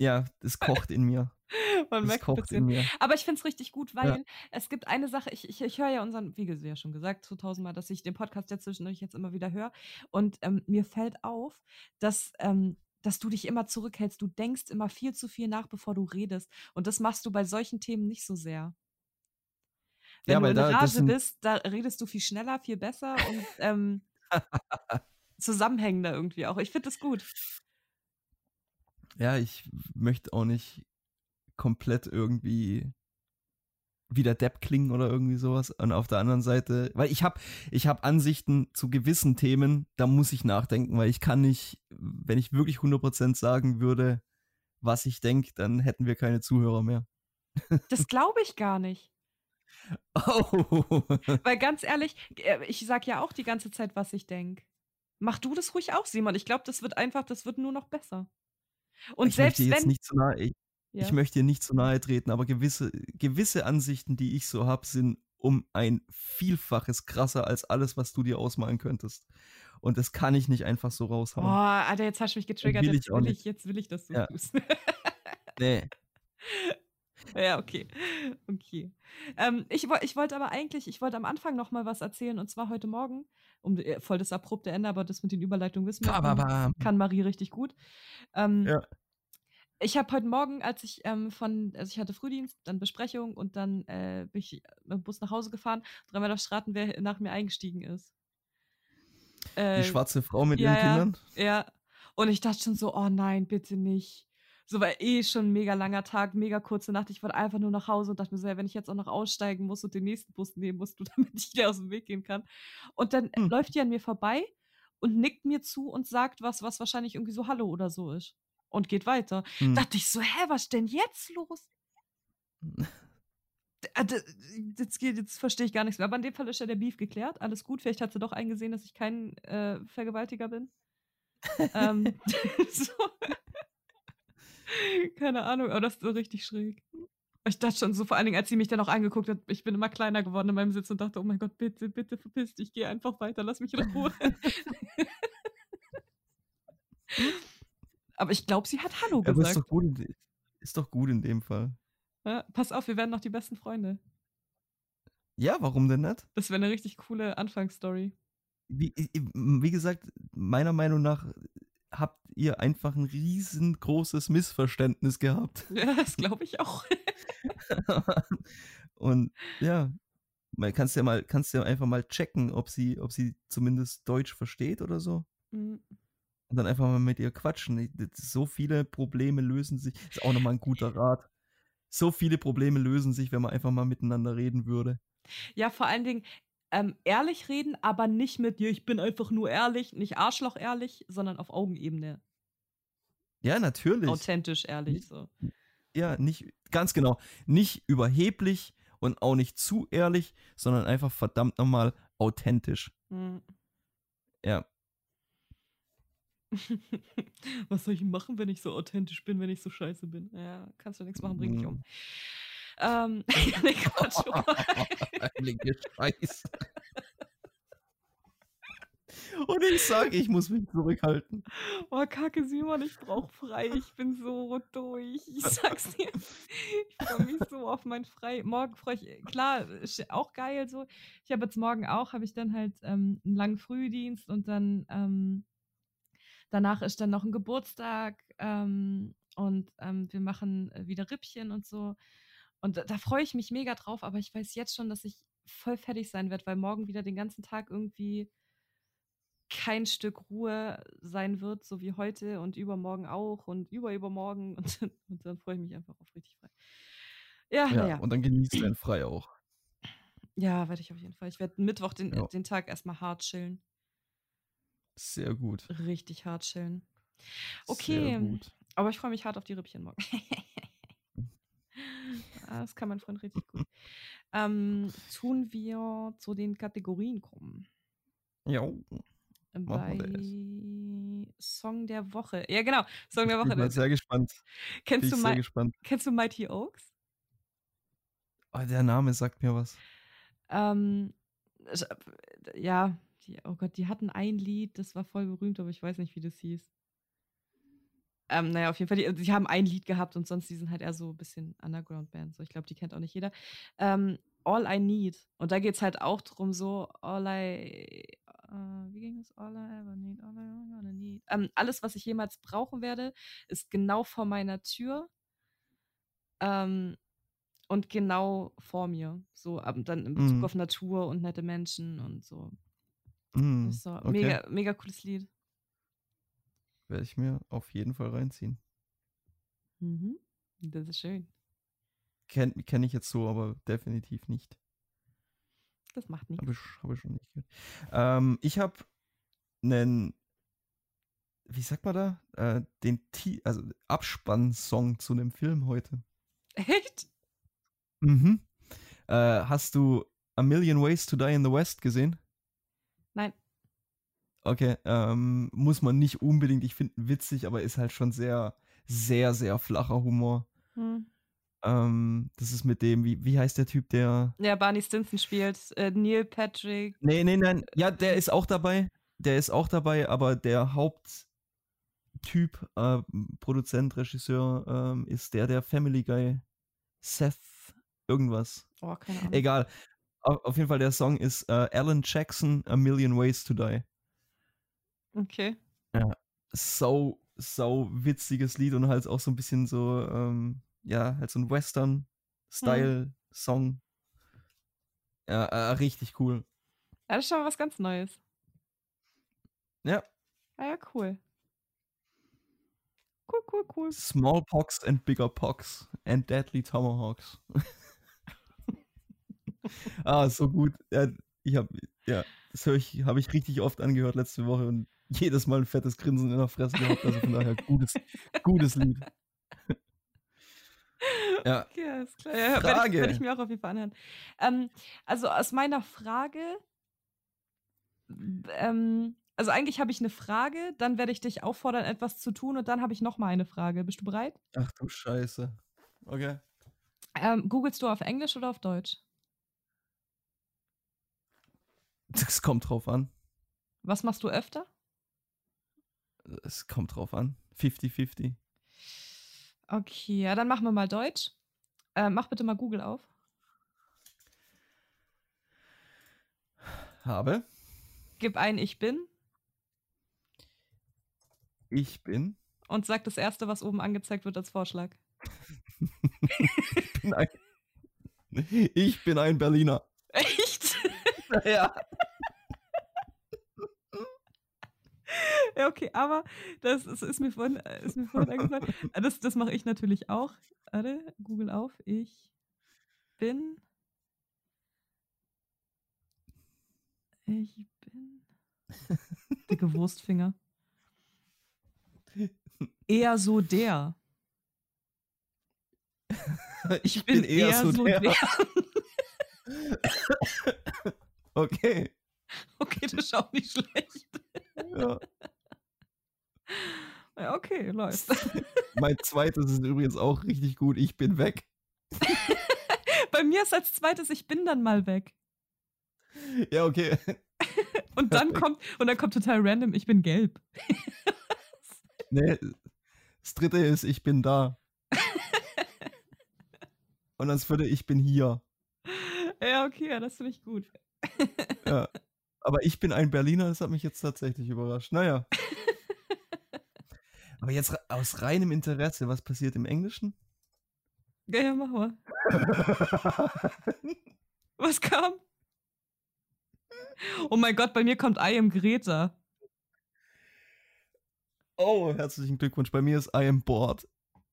ja, es kocht in mir. Man Es merkt kocht in bisschen. mir. Aber ich finde es richtig gut, weil Ja. es gibt eine Sache, ich, ich, ich höre ja unseren, wie ja schon gesagt, so tausendmal, dass ich den Podcast jetzt zwischendurch jetzt immer wieder höre. Und ähm, mir fällt auf, dass, ähm, dass du dich immer zurückhältst. Du denkst immer viel zu viel nach, bevor du redest. Und das machst du bei solchen Themen nicht so sehr. Wenn Ja, du in da- das Rage bist, da redest du viel schneller, viel besser und ähm, zusammenhängender irgendwie auch. Ich finde das gut. Ja, ich möchte auch nicht komplett irgendwie wie der Depp klingen oder irgendwie sowas. Und auf der anderen Seite, weil ich habe ich hab Ansichten zu gewissen Themen, da muss ich nachdenken, weil ich kann nicht, wenn ich wirklich 100% sagen würde, was ich denke, dann hätten wir keine Zuhörer mehr. Das glaube ich gar nicht. Oh. Weil ganz ehrlich, äh, ich sag ja auch die ganze Zeit, was ich denke. Mach du das ruhig auch, Simon. Ich glaube, das wird einfach, das wird nur noch besser. Und ich selbst möchte jetzt wenn. nicht zu nahe, ich, ja. ich möchte dir nicht zu nahe treten, aber gewisse, gewisse Ansichten, die ich so habe, sind um ein Vielfaches krasser als alles, was du dir ausmalen könntest. Und das kann ich nicht einfach so Boah, raushauen. Alter, jetzt hast du mich getriggert. will jetzt, will ich, jetzt will ich, dass du Ja. tust. Nee. Ja, okay. Okay. Ähm, ich, ich wollte aber eigentlich, ich wollte am Anfang noch mal was erzählen und zwar heute Morgen, um äh, voll das abrupte Ende, aber das mit den Überleitungen wissen wir. kann- Bababam. Kann Marie richtig gut. Ähm, Ja. Ich habe heute Morgen, als ich ähm, von, also ich hatte Frühdienst, dann Besprechung und dann äh, bin ich mit dem Bus nach Hause gefahren. Dreimal darf raten, wer nach mir eingestiegen ist. Äh, Die schwarze Frau mit ja, ihren. Kindern? Ja. Und ich dachte schon so, oh nein, bitte nicht. So war eh schon ein mega langer Tag, mega kurze Nacht. Ich wollte einfach nur nach Hause und dachte mir so, ja, wenn ich jetzt auch noch aussteigen muss und den nächsten Bus nehmen musst du, damit ich dir aus dem Weg gehen kann. Und dann Hm. läuft die an mir vorbei und nickt mir zu und sagt was, was wahrscheinlich irgendwie so Hallo oder so ist. Und geht weiter. Hm. Dachte ich so, hä, was denn jetzt los? D- Jetzt, geht- jetzt verstehe ich gar nichts mehr. Aber in dem Fall ist ja der Beef geklärt. Alles gut. Vielleicht hat sie doch eingesehen, dass ich kein äh, Vergewaltiger bin. ähm, so. Keine Ahnung, aber das ist so richtig schräg. Ich dachte schon so, vor allen Dingen, als sie mich dann auch angeguckt hat, ich bin immer kleiner geworden in meinem Sitz und dachte, oh mein Gott, bitte, bitte verpiss dich, geh einfach weiter, lass mich in Ruhe. aber ich glaube, sie hat Hallo Aber ist gesagt. doch, gut in, ist doch gut in dem Fall. Ja, pass auf, wir werden noch die besten Freunde. Ja, warum denn nicht? Das wäre eine richtig coole Anfangsstory. Wie, wie gesagt, meiner Meinung nach habt ihr einfach ein riesengroßes Missverständnis gehabt. Ja, das glaube ich auch. Und ja, man kannst ja mal, kannst ja einfach mal checken, ob sie, ob sie zumindest Deutsch versteht oder so. Mhm. Und dann einfach mal mit ihr quatschen. So viele Probleme lösen sich. Ist auch nochmal ein guter Rat. So viele Probleme lösen sich, wenn man einfach mal miteinander reden würde. Ja, vor allen Dingen ähm, ehrlich reden, aber nicht mit, ja, ich bin einfach nur ehrlich, nicht Arschloch ehrlich, sondern auf Augenebene. Ja, natürlich. Authentisch ehrlich. Nicht- So. Ja, nicht, ganz genau. Nicht überheblich und auch nicht zu ehrlich, sondern einfach verdammt nochmal authentisch. Mhm. Ja. Was soll ich machen, wenn ich so authentisch bin, wenn ich so scheiße bin? Ja, kannst du nichts machen, bring dich um. Ähm, nee, Quatsch. Heilige Scheiße. Und ich sage, ich muss mich zurückhalten. Oh, Kacke, Simon, ich brauch frei. Ich bin so durch. Ich sag's dir. Ich freue mich so auf mein Frei. Morgen freue ich, klar, ist auch geil so. Ich habe jetzt morgen auch, habe ich dann halt ähm, einen langen Frühdienst und dann ähm, danach ist dann noch ein Geburtstag ähm, und ähm, wir machen äh, wieder Rippchen und so. Und da, da freue ich mich mega drauf, aber ich weiß jetzt schon, dass ich voll fertig sein werde, weil morgen wieder den ganzen Tag irgendwie kein Stück Ruhe sein wird, so wie heute und übermorgen auch und überübermorgen. Und, dann- und dann freue ich mich einfach auf richtig frei. Ja, Ja, naja. und dann genießt dein Frei auch. Ja, werde ich auf jeden Fall. Ich werde Mittwoch den, Ja. den Tag erstmal hart chillen. Sehr gut. Richtig hart chillen. Okay. Aber ich freue mich hart auf die Rippchen morgen. Ah, das kann mein Freund richtig gut. Ähm, tun wir zu den Kategorien kommen. Ja. Bei Song der Woche. Ja, genau. Song der Ich Woche. bin mal sehr gespannt. Bin Kennst ich du, sehr gespannt. kennst du Mighty Oaks? Oh, der Name sagt mir was. Ähm, ja, die, oh Gott, die hatten ein Lied, das war voll berühmt, aber ich weiß nicht, wie das hieß. Ähm, naja, auf jeden Fall, die, die haben ein Lied gehabt und sonst, die sind halt eher so ein bisschen Underground-Band. So, ich glaube, die kennt auch nicht jeder. Ähm, All I Need. Und da geht es halt auch drum, so, All I, äh, wie ging es? All I ever need, all I ever need. Ähm, alles, was ich jemals brauchen werde, ist genau vor meiner Tür. Ähm, und genau vor mir. So, dann in Bezug Mhm. auf Natur und nette Menschen und so. Das ist so okay. mega, mega cooles Lied. Werde ich mir auf jeden Fall reinziehen. Mhm. Das ist schön. Kenne kenn ich jetzt so, aber definitiv nicht. Das macht nichts. Habe ich, hab ich schon nicht gehört. Ähm, ich habe einen, wie sagt man da? Äh, den Ti also Abspann-Song zu einem Film heute. Echt? Mhm. Äh, hast du A Million Ways to Die in the West gesehen? Okay, ähm, muss man nicht unbedingt, ich finde witzig, aber ist halt schon sehr, sehr, sehr flacher Humor. Hm. Ähm, das ist mit dem, wie, wie heißt der Typ, der. Ja, Barney Stinson spielt. Äh, Neil Patrick. Nee, nee, nein, ja, der ist auch dabei. Der ist auch dabei, aber der Haupttyp, äh, Produzent, Regisseur, ähm, ist der, der Family Guy Seth irgendwas. Oh, keine Ahnung. Egal. Auf, auf jeden Fall, der Song ist äh, Alan Jackson, A Million Ways to Die. Okay. So, so witziges Lied und halt auch so ein bisschen so, ähm, ja, halt so ein Western-Style-Song. Ja, äh, richtig cool. Ja, das ist schon mal was ganz Neues. Ja, Ah ja, cool. Cool, cool, cool. Smallpox and Bigger Pox and Deadly Tomahawks. ah, so gut. Ja, ich habe, ja, das höre ich, habe ich richtig oft angehört letzte Woche und jedes Mal ein fettes Grinsen in der Fresse gehabt. Also von daher gutes, gutes Lied. Ja, Okay, alles klar. Ja, werde ich, Frage. werd ich mir auch auf jeden Fall anhören. Ähm, also aus meiner Frage, ähm, also eigentlich habe ich eine Frage, dann werde ich dich auffordern, etwas zu tun und dann habe ich noch mal eine Frage. Bist du bereit? ach du Scheiße. Okay. Ähm, googelst du auf Englisch oder auf Deutsch? Es kommt drauf an. Was machst du öfter? Es kommt drauf an. 50-50. Okay, ja, dann machen wir mal Deutsch. Äh, mach bitte mal Google auf. Habe. Gib ein Ich bin Ich bin. und sag das erste, was oben angezeigt wird als Vorschlag. Ich bin ein, ich bin ein Berliner. Echt? Ja. Ja, okay, aber das ist, ist mir vorhin, äh, ist mir vorhin eingefallen. Äh, Das, das mache ich natürlich auch. Warte, Google auf. Ich bin. Ich bin. Dicke Wurstfinger. Eher so der. Ich bin eher, so der. Okay. Okay, das ist auch nicht schlecht. Ja. Ja, okay, läuft. Mein zweites ist übrigens auch richtig gut. Ich bin weg. Bei mir ist als zweites, ich bin dann mal weg. Ja, okay. Und dann Perfekt. kommt, und dann kommt total random, ich bin gelb. Nee, das dritte ist, ich bin da. Und das vierte, ich bin hier. Ja, okay, ja, das finde ich gut. Ja. Aber ich bin ein Berliner, das hat mich jetzt tatsächlich überrascht. Naja. Aber jetzt aus reinem Interesse, was passiert im Englischen? Ja, ja, mach mal. Was kam? Oh mein Gott, bei mir kommt I am Greta. oh, herzlichen Glückwunsch. Bei mir ist I am bored.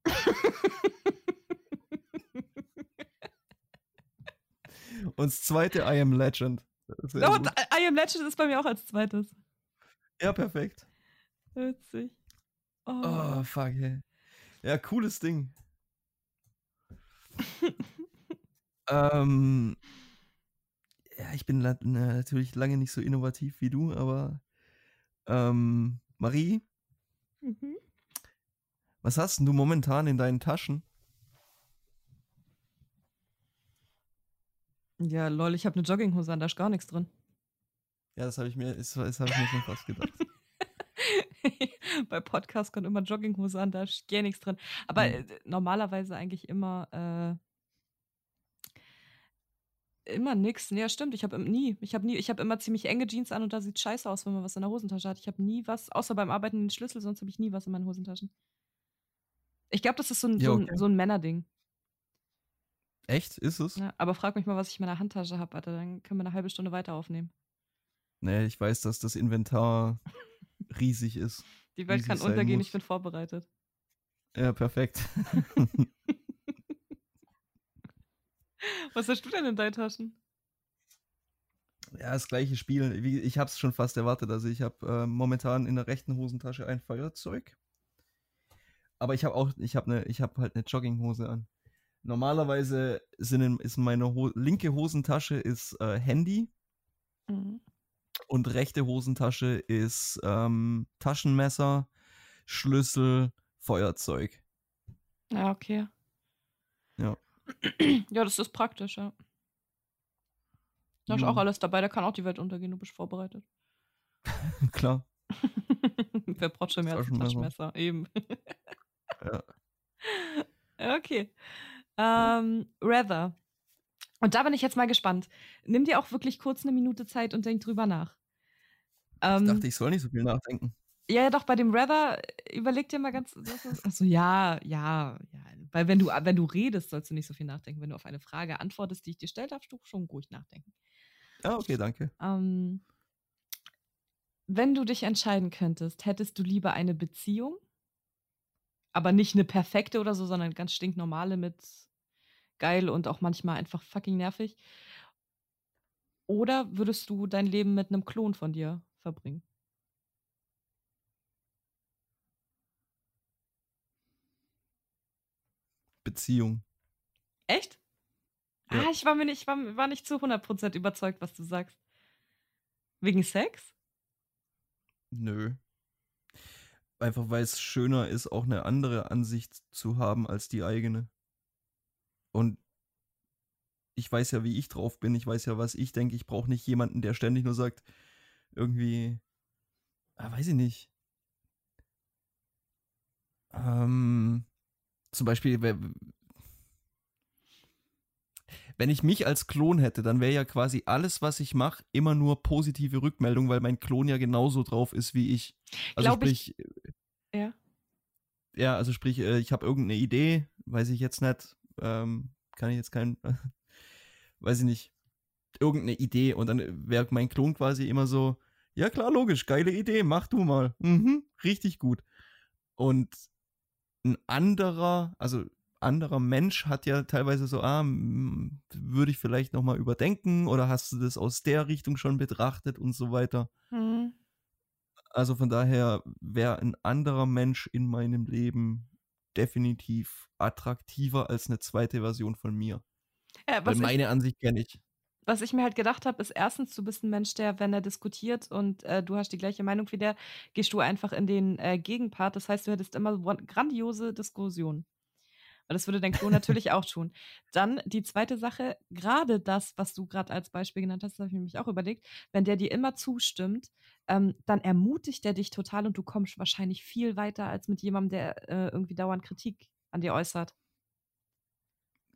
Und das zweite, I am legend. Oh. I am Legend ist bei mir auch als zweites. Ja, perfekt. Witzig. Oh. Oh, fuck, hey. Ja, cooles Ding. ähm, ja, ich bin natürlich lange nicht so innovativ wie du, aber ähm, Marie, Mhm. was hast denn du momentan in deinen Taschen? Ja, lol, ich habe eine Jogginghose an, da ist gar nichts drin. Ja, das habe ich mir, das, das habe ich mir schon fast gedacht. Bei Podcast kommt immer Jogginghose an, da ist gar nichts drin. Aber Mhm. äh, normalerweise eigentlich immer äh, immer nix. Ja, stimmt, ich habe nie, ich habe nie, ich habe immer ziemlich enge Jeans an und da sieht scheiße aus, wenn man was in der Hosentasche hat. Ich habe nie was, außer beim Arbeiten den Schlüssel, sonst habe ich nie was in meinen Hosentaschen. Ich glaube, das ist so ein, Ja, so, ein, okay. so ein Männerding. Echt? Ist es? Ja, aber frag mich mal, was ich in meiner Handtasche habe, Alter. Dann können wir eine halbe Stunde weiter aufnehmen. Nee, ich weiß, dass das Inventar riesig ist. Die Welt kann untergehen, muss. ich bin vorbereitet. Ja, perfekt. Was hast du denn in deinen Taschen? Ja, das gleiche Spiel. Ich habe es schon fast erwartet. Also ich habe äh, momentan in der rechten Hosentasche ein Feuerzeug. Aber ich habe auch, ich habe ne, ich habe halt eine Jogginghose an. Normalerweise sind in, ist meine Ho linke Hosentasche ist äh, Handy Mhm. Und rechte Hosentasche ist ähm, Taschenmesser, Schlüssel, Feuerzeug. Ja, okay. Ja. Ja, das ist praktisch, ja. Da ist Jo. auch alles dabei, da kann auch die Welt untergehen, du bist vorbereitet. Klar. Wer braucht schon mehr als ein Taschenmesser. Eben. Ja. Ja, okay. Ähm, Rather. Und da bin ich jetzt mal gespannt. Nimm dir auch wirklich kurz eine Minute Zeit und denk drüber nach. Ich Ähm, dachte, ich soll nicht so viel nachdenken. ja, ja, doch, bei dem Rather, äh, überleg dir mal ganz. Achso, ja, ja, ja. Weil wenn du, wenn du redest, sollst du nicht so viel nachdenken. Wenn du auf eine Frage antwortest, die ich dir stelle, darfst du schon ruhig nachdenken. Ah, okay, danke. Ähm, wenn du dich entscheiden könntest, hättest du lieber eine Beziehung, aber nicht eine perfekte oder so, sondern ganz stinknormale mit geil und auch manchmal einfach fucking nervig. Oder würdest du dein Leben mit einem Klon von dir verbringen? Beziehung. Echt? Ja. Ah, ich war mir nicht, ich war, war nicht zu 100% überzeugt, was du sagst. Wegen Sex? Nö. Einfach weil es schöner ist, auch eine andere Ansicht zu haben als die eigene. Und ich weiß ja, wie ich drauf bin. Ich weiß ja, was ich denke. Ich brauche nicht jemanden, der ständig nur sagt, irgendwie, ah, weiß ich nicht. Ähm, zum Beispiel, we- wenn ich mich als Klon hätte, dann wäre ja quasi alles, was ich mache, immer nur positive Rückmeldung, weil mein Klon ja genauso drauf ist wie ich. Also Glaub ich- sprich, Ja. ja, also sprich, äh, ich habe irgendeine Idee, weiß ich jetzt nicht, ähm, kann ich jetzt kein, weiß ich nicht, irgendeine Idee und dann wäre mein Klon quasi immer so, ja klar, logisch, geile Idee, mach du mal. Mhm, richtig gut. Und ein anderer, also anderer Mensch hat ja teilweise so, ah, würde ich vielleicht nochmal überdenken oder hast du das aus der Richtung schon betrachtet und so weiter. Hm. Also von daher wäre ein anderer Mensch in meinem Leben definitiv attraktiver als eine zweite Version von mir. Ja, Weil was, ich, meine Ansicht kenne ich. was ich mir halt gedacht habe, ist erstens, du bist ein Mensch, der, wenn er diskutiert und äh, du hast die gleiche Meinung wie der, gehst du einfach in den äh, Gegenpart. Das heißt, du hättest immer grandiose Diskussionen. Und das würde dein Klon natürlich auch tun. Dann die zweite Sache, gerade das, was du gerade als Beispiel genannt hast, das habe ich nämlich auch überlegt, wenn der dir immer zustimmt, ähm, dann ermutigt er dich total und du kommst wahrscheinlich viel weiter als mit jemandem, der äh, irgendwie dauernd Kritik an dir äußert.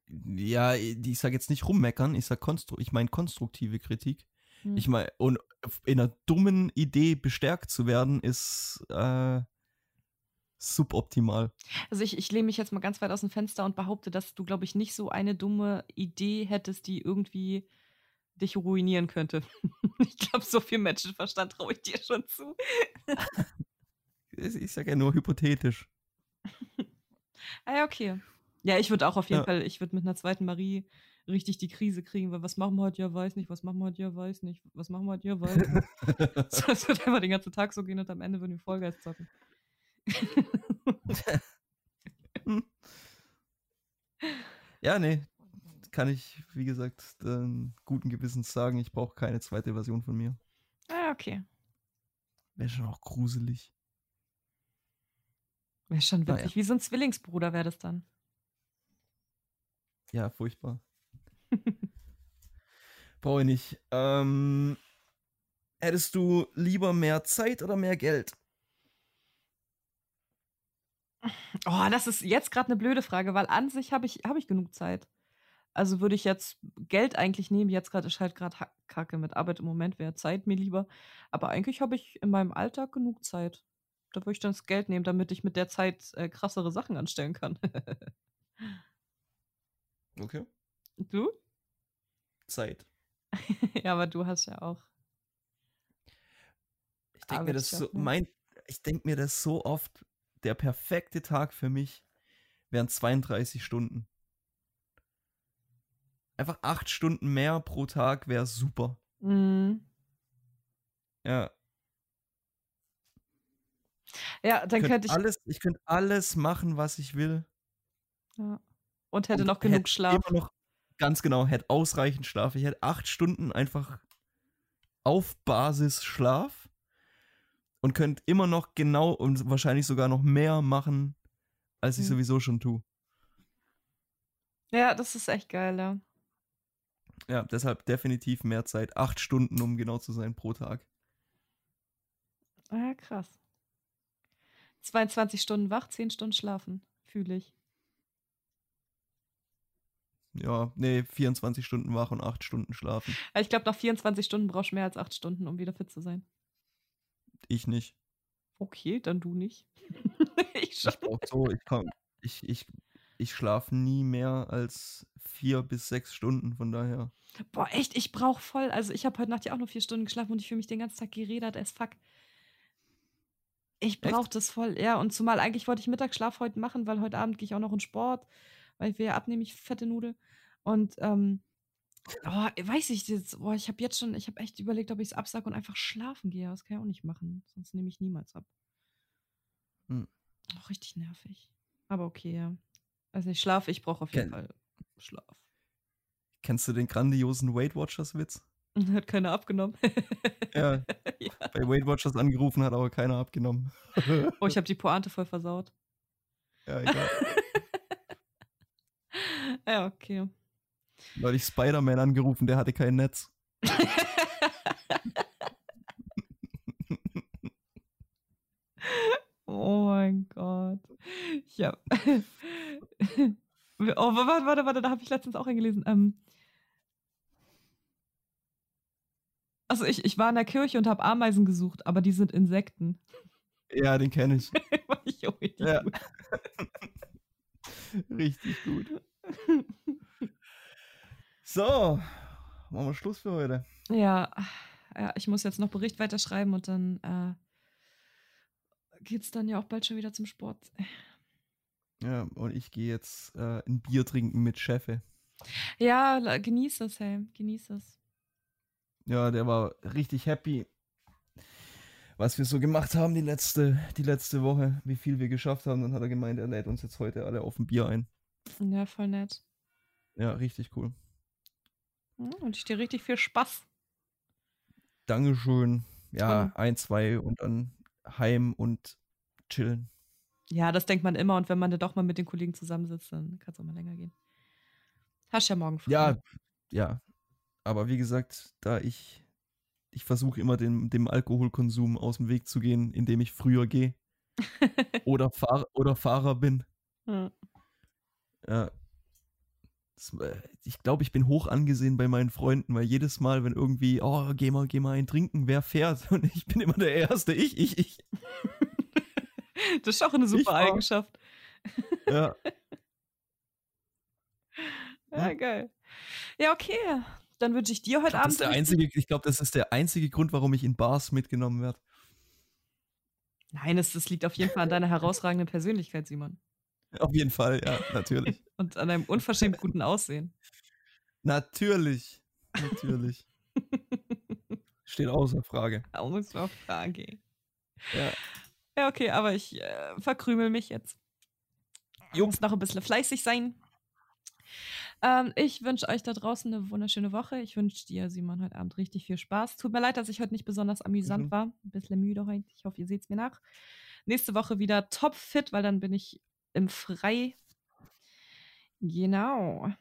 Ja, ich sage jetzt nicht rummeckern, ich sag konstru ich meine konstruktive Kritik. Hm. Ich meine, und in einer dummen Idee bestärkt zu werden, ist äh, suboptimal. Also ich, ich lehne mich jetzt mal ganz weit aus dem Fenster und behaupte, dass du, glaube ich, nicht so eine dumme Idee hättest, die irgendwie dich ruinieren könnte. ich glaube, so viel Menschenverstand traue ich dir schon zu. Ich sage ja nur hypothetisch. Ah ja, okay. Ja, ich würde auch auf jeden Ja. Fall, ich würde mit einer zweiten Marie richtig die Krise kriegen, weil was machen wir heute? Ja, weiß nicht. Was machen wir heute? Ja, weiß nicht. Was machen wir heute? Ja, weiß nicht. So, Es wird einfach den ganzen Tag so gehen und am Ende würden wir Vollgeist zocken. Ja, nee, kann ich, wie gesagt, ähm, guten Gewissens sagen, ich brauche keine zweite Version von mir. ah, okay. Wäre schon auch gruselig. Wäre schon Naja. witzig. Wie so ein Zwillingsbruder wäre das dann. Ja, furchtbar. Brauche ich nicht. Ähm, hättest du lieber mehr Zeit oder mehr Geld? Oh, das ist jetzt gerade eine blöde Frage, weil an sich habe ich, hab ich genug Zeit. Also würde ich jetzt Geld eigentlich nehmen. Jetzt gerade ist halt gerade Kacke mit Arbeit im Moment, wäre Zeit mir lieber. Aber eigentlich habe ich in meinem Alltag genug Zeit. Da würde ich dann das Geld nehmen, damit ich mit der Zeit äh, krassere Sachen anstellen kann. Okay. du? Zeit. ja, aber du hast ja auch. Ich denke mir das so, mein, ich denke mir das so oft, der perfekte Tag für mich wären 32 Stunden. Einfach acht Stunden mehr pro Tag wäre super. Mhm. Ja, Ja, dann könnt könnte ich. alles, ich könnte alles machen, was ich will. Ja. Und hätte und noch genug hätte Schlaf. Immer noch, ganz genau, hätte ausreichend Schlaf. Ich hätte acht Stunden einfach auf Basis Schlaf und könnte immer noch genau und wahrscheinlich sogar noch mehr machen, als ich Mhm. sowieso schon tue. Ja, das ist echt geil, ja. Ja, deshalb definitiv mehr Zeit. Acht Stunden, um genau zu sein, pro Tag. Ah, krass. 22 Stunden wach, 10 Stunden schlafen, fühle ich. Ja, nee, 24 Stunden wach und 8 Stunden schlafen. Ich glaube, nach 24 Stunden brauchst du mehr als 8 Stunden, um wieder fit zu sein. Ich nicht. Okay, dann du nicht. ich Ich schon. brauch so, ich komm, ich, ich, ich schlafe nie mehr als vier bis sechs Stunden, von daher. Boah, echt, ich brauche voll. Also, ich habe heute Nacht ja auch nur vier Stunden geschlafen und ich fühle mich den ganzen Tag geredet as fuck. Ich brauche das voll, ja. Und zumal eigentlich wollte ich Mittagsschlaf heute machen, weil heute Abend gehe ich auch noch in Sport, weil wir ja abnehmen, ich fette Nudel. Und, ähm, oh, weiß ich jetzt, boah, ich habe jetzt schon, ich habe echt überlegt, ob ich es absage und einfach schlafen gehe. Das kann ich auch nicht machen, sonst nehme ich niemals ab. Hm. Auch richtig nervig. Aber okay, ja. Also ich schlafe, ich brauche auf jeden Ken- Fall Schlaf. Kennst du den grandiosen Weight Watchers Witz? Hat keiner abgenommen. Ja, ja. bei Weight Watchers angerufen, hat aber keiner abgenommen. Oh, ich habe die Pointe voll versaut. ja, egal. Ja, okay. Weil ich Spider-Man angerufen, der hatte kein Netz. oh mein Gott. Ja. oh, warte, warte, warte, da habe ich letztens auch eingelesen. Ähm, also ich, ich war in der Kirche und habe Ameisen gesucht, aber die sind Insekten. Ja, den kenne ich. Ich richtig Ja. gut. Richtig gut. So, machen wir Schluss für heute. Ja, ja, ich muss jetzt noch Bericht weiterschreiben und dann äh, geht's dann ja auch bald schon wieder zum Sport. Ja, und ich gehe jetzt äh, ein Bier trinken mit Chefe. Ja, genieß es, hey, genieß es. Ja, der war richtig happy, was wir so gemacht haben die letzte, die letzte Woche, wie viel wir geschafft haben. Dann hat er gemeint, er lädt uns jetzt heute alle auf ein Bier ein. Ja, voll nett. Ja, richtig cool. Hm, Und ich dir richtig viel Spaß. Dankeschön. Ja, Toll. ein, zwei und dann heim und chillen. Ja, das denkt man immer und wenn man dann doch mal mit den Kollegen zusammensitzt, dann kann es auch mal länger gehen. Hast ja morgen frei. Ja, ja. Aber wie gesagt, da ich, ich versuche immer dem, dem Alkoholkonsum aus dem Weg zu gehen, indem ich früher gehe oder, Fahr oder Fahrer bin. Ja. Ja. Das, äh, ich glaube, ich bin hoch angesehen bei meinen Freunden, weil jedes Mal, wenn irgendwie, oh, geh mal, geh mal ein trinken, wer fährt? Und ich bin immer der Erste, ich, ich, ich. Das ist auch eine super. Eigenschaft. Ja, Ja, Ja. geil. Ja, okay. Dann wünsche ich dir ich heute glaub, das Abend. ist der einzige, ich glaube, das ist der einzige Grund, warum ich in Bars mitgenommen werde. Nein, es, das liegt auf jeden Fall an deiner herausragenden Persönlichkeit, Simon. Auf jeden Fall, ja, natürlich. Und an deinem unverschämt guten Aussehen. natürlich. Natürlich. Steht außer Frage. Ausfrage. Ja. Ja, okay, aber ich äh, verkrümel mich jetzt. Jo. muss noch ein bisschen fleißig sein. Ähm, ich wünsche euch da draußen eine wunderschöne Woche. Ich wünsche dir, Simon, heute Abend richtig viel Spaß. Tut mir leid, dass ich heute nicht besonders amüsant Mhm. war. Ein bisschen müde heute. Ich hoffe, ihr seht es mir nach. Nächste Woche wieder top fit, weil dann bin ich im Frei. Genau.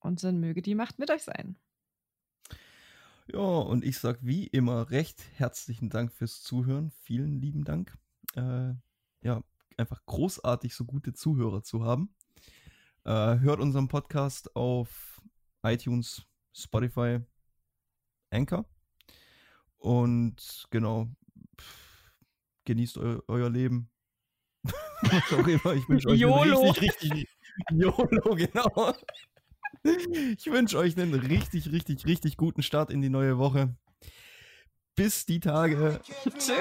Und dann möge die Macht mit euch sein. Ja, und ich sag wie immer recht herzlichen Dank fürs Zuhören. Vielen lieben Dank. Äh, ja, einfach großartig, so gute Zuhörer zu haben. Äh, hört unseren Podcast auf iTunes, Spotify, Anchor. Und genau, pff, genießt eu euer Leben. Was auch immer. Ich wünsche euch YOLO. einen richtig, richtig YOLO, genau. Ich wünsche euch einen richtig, richtig, richtig guten Start in die neue Woche. Bis die Tage. Tschüss.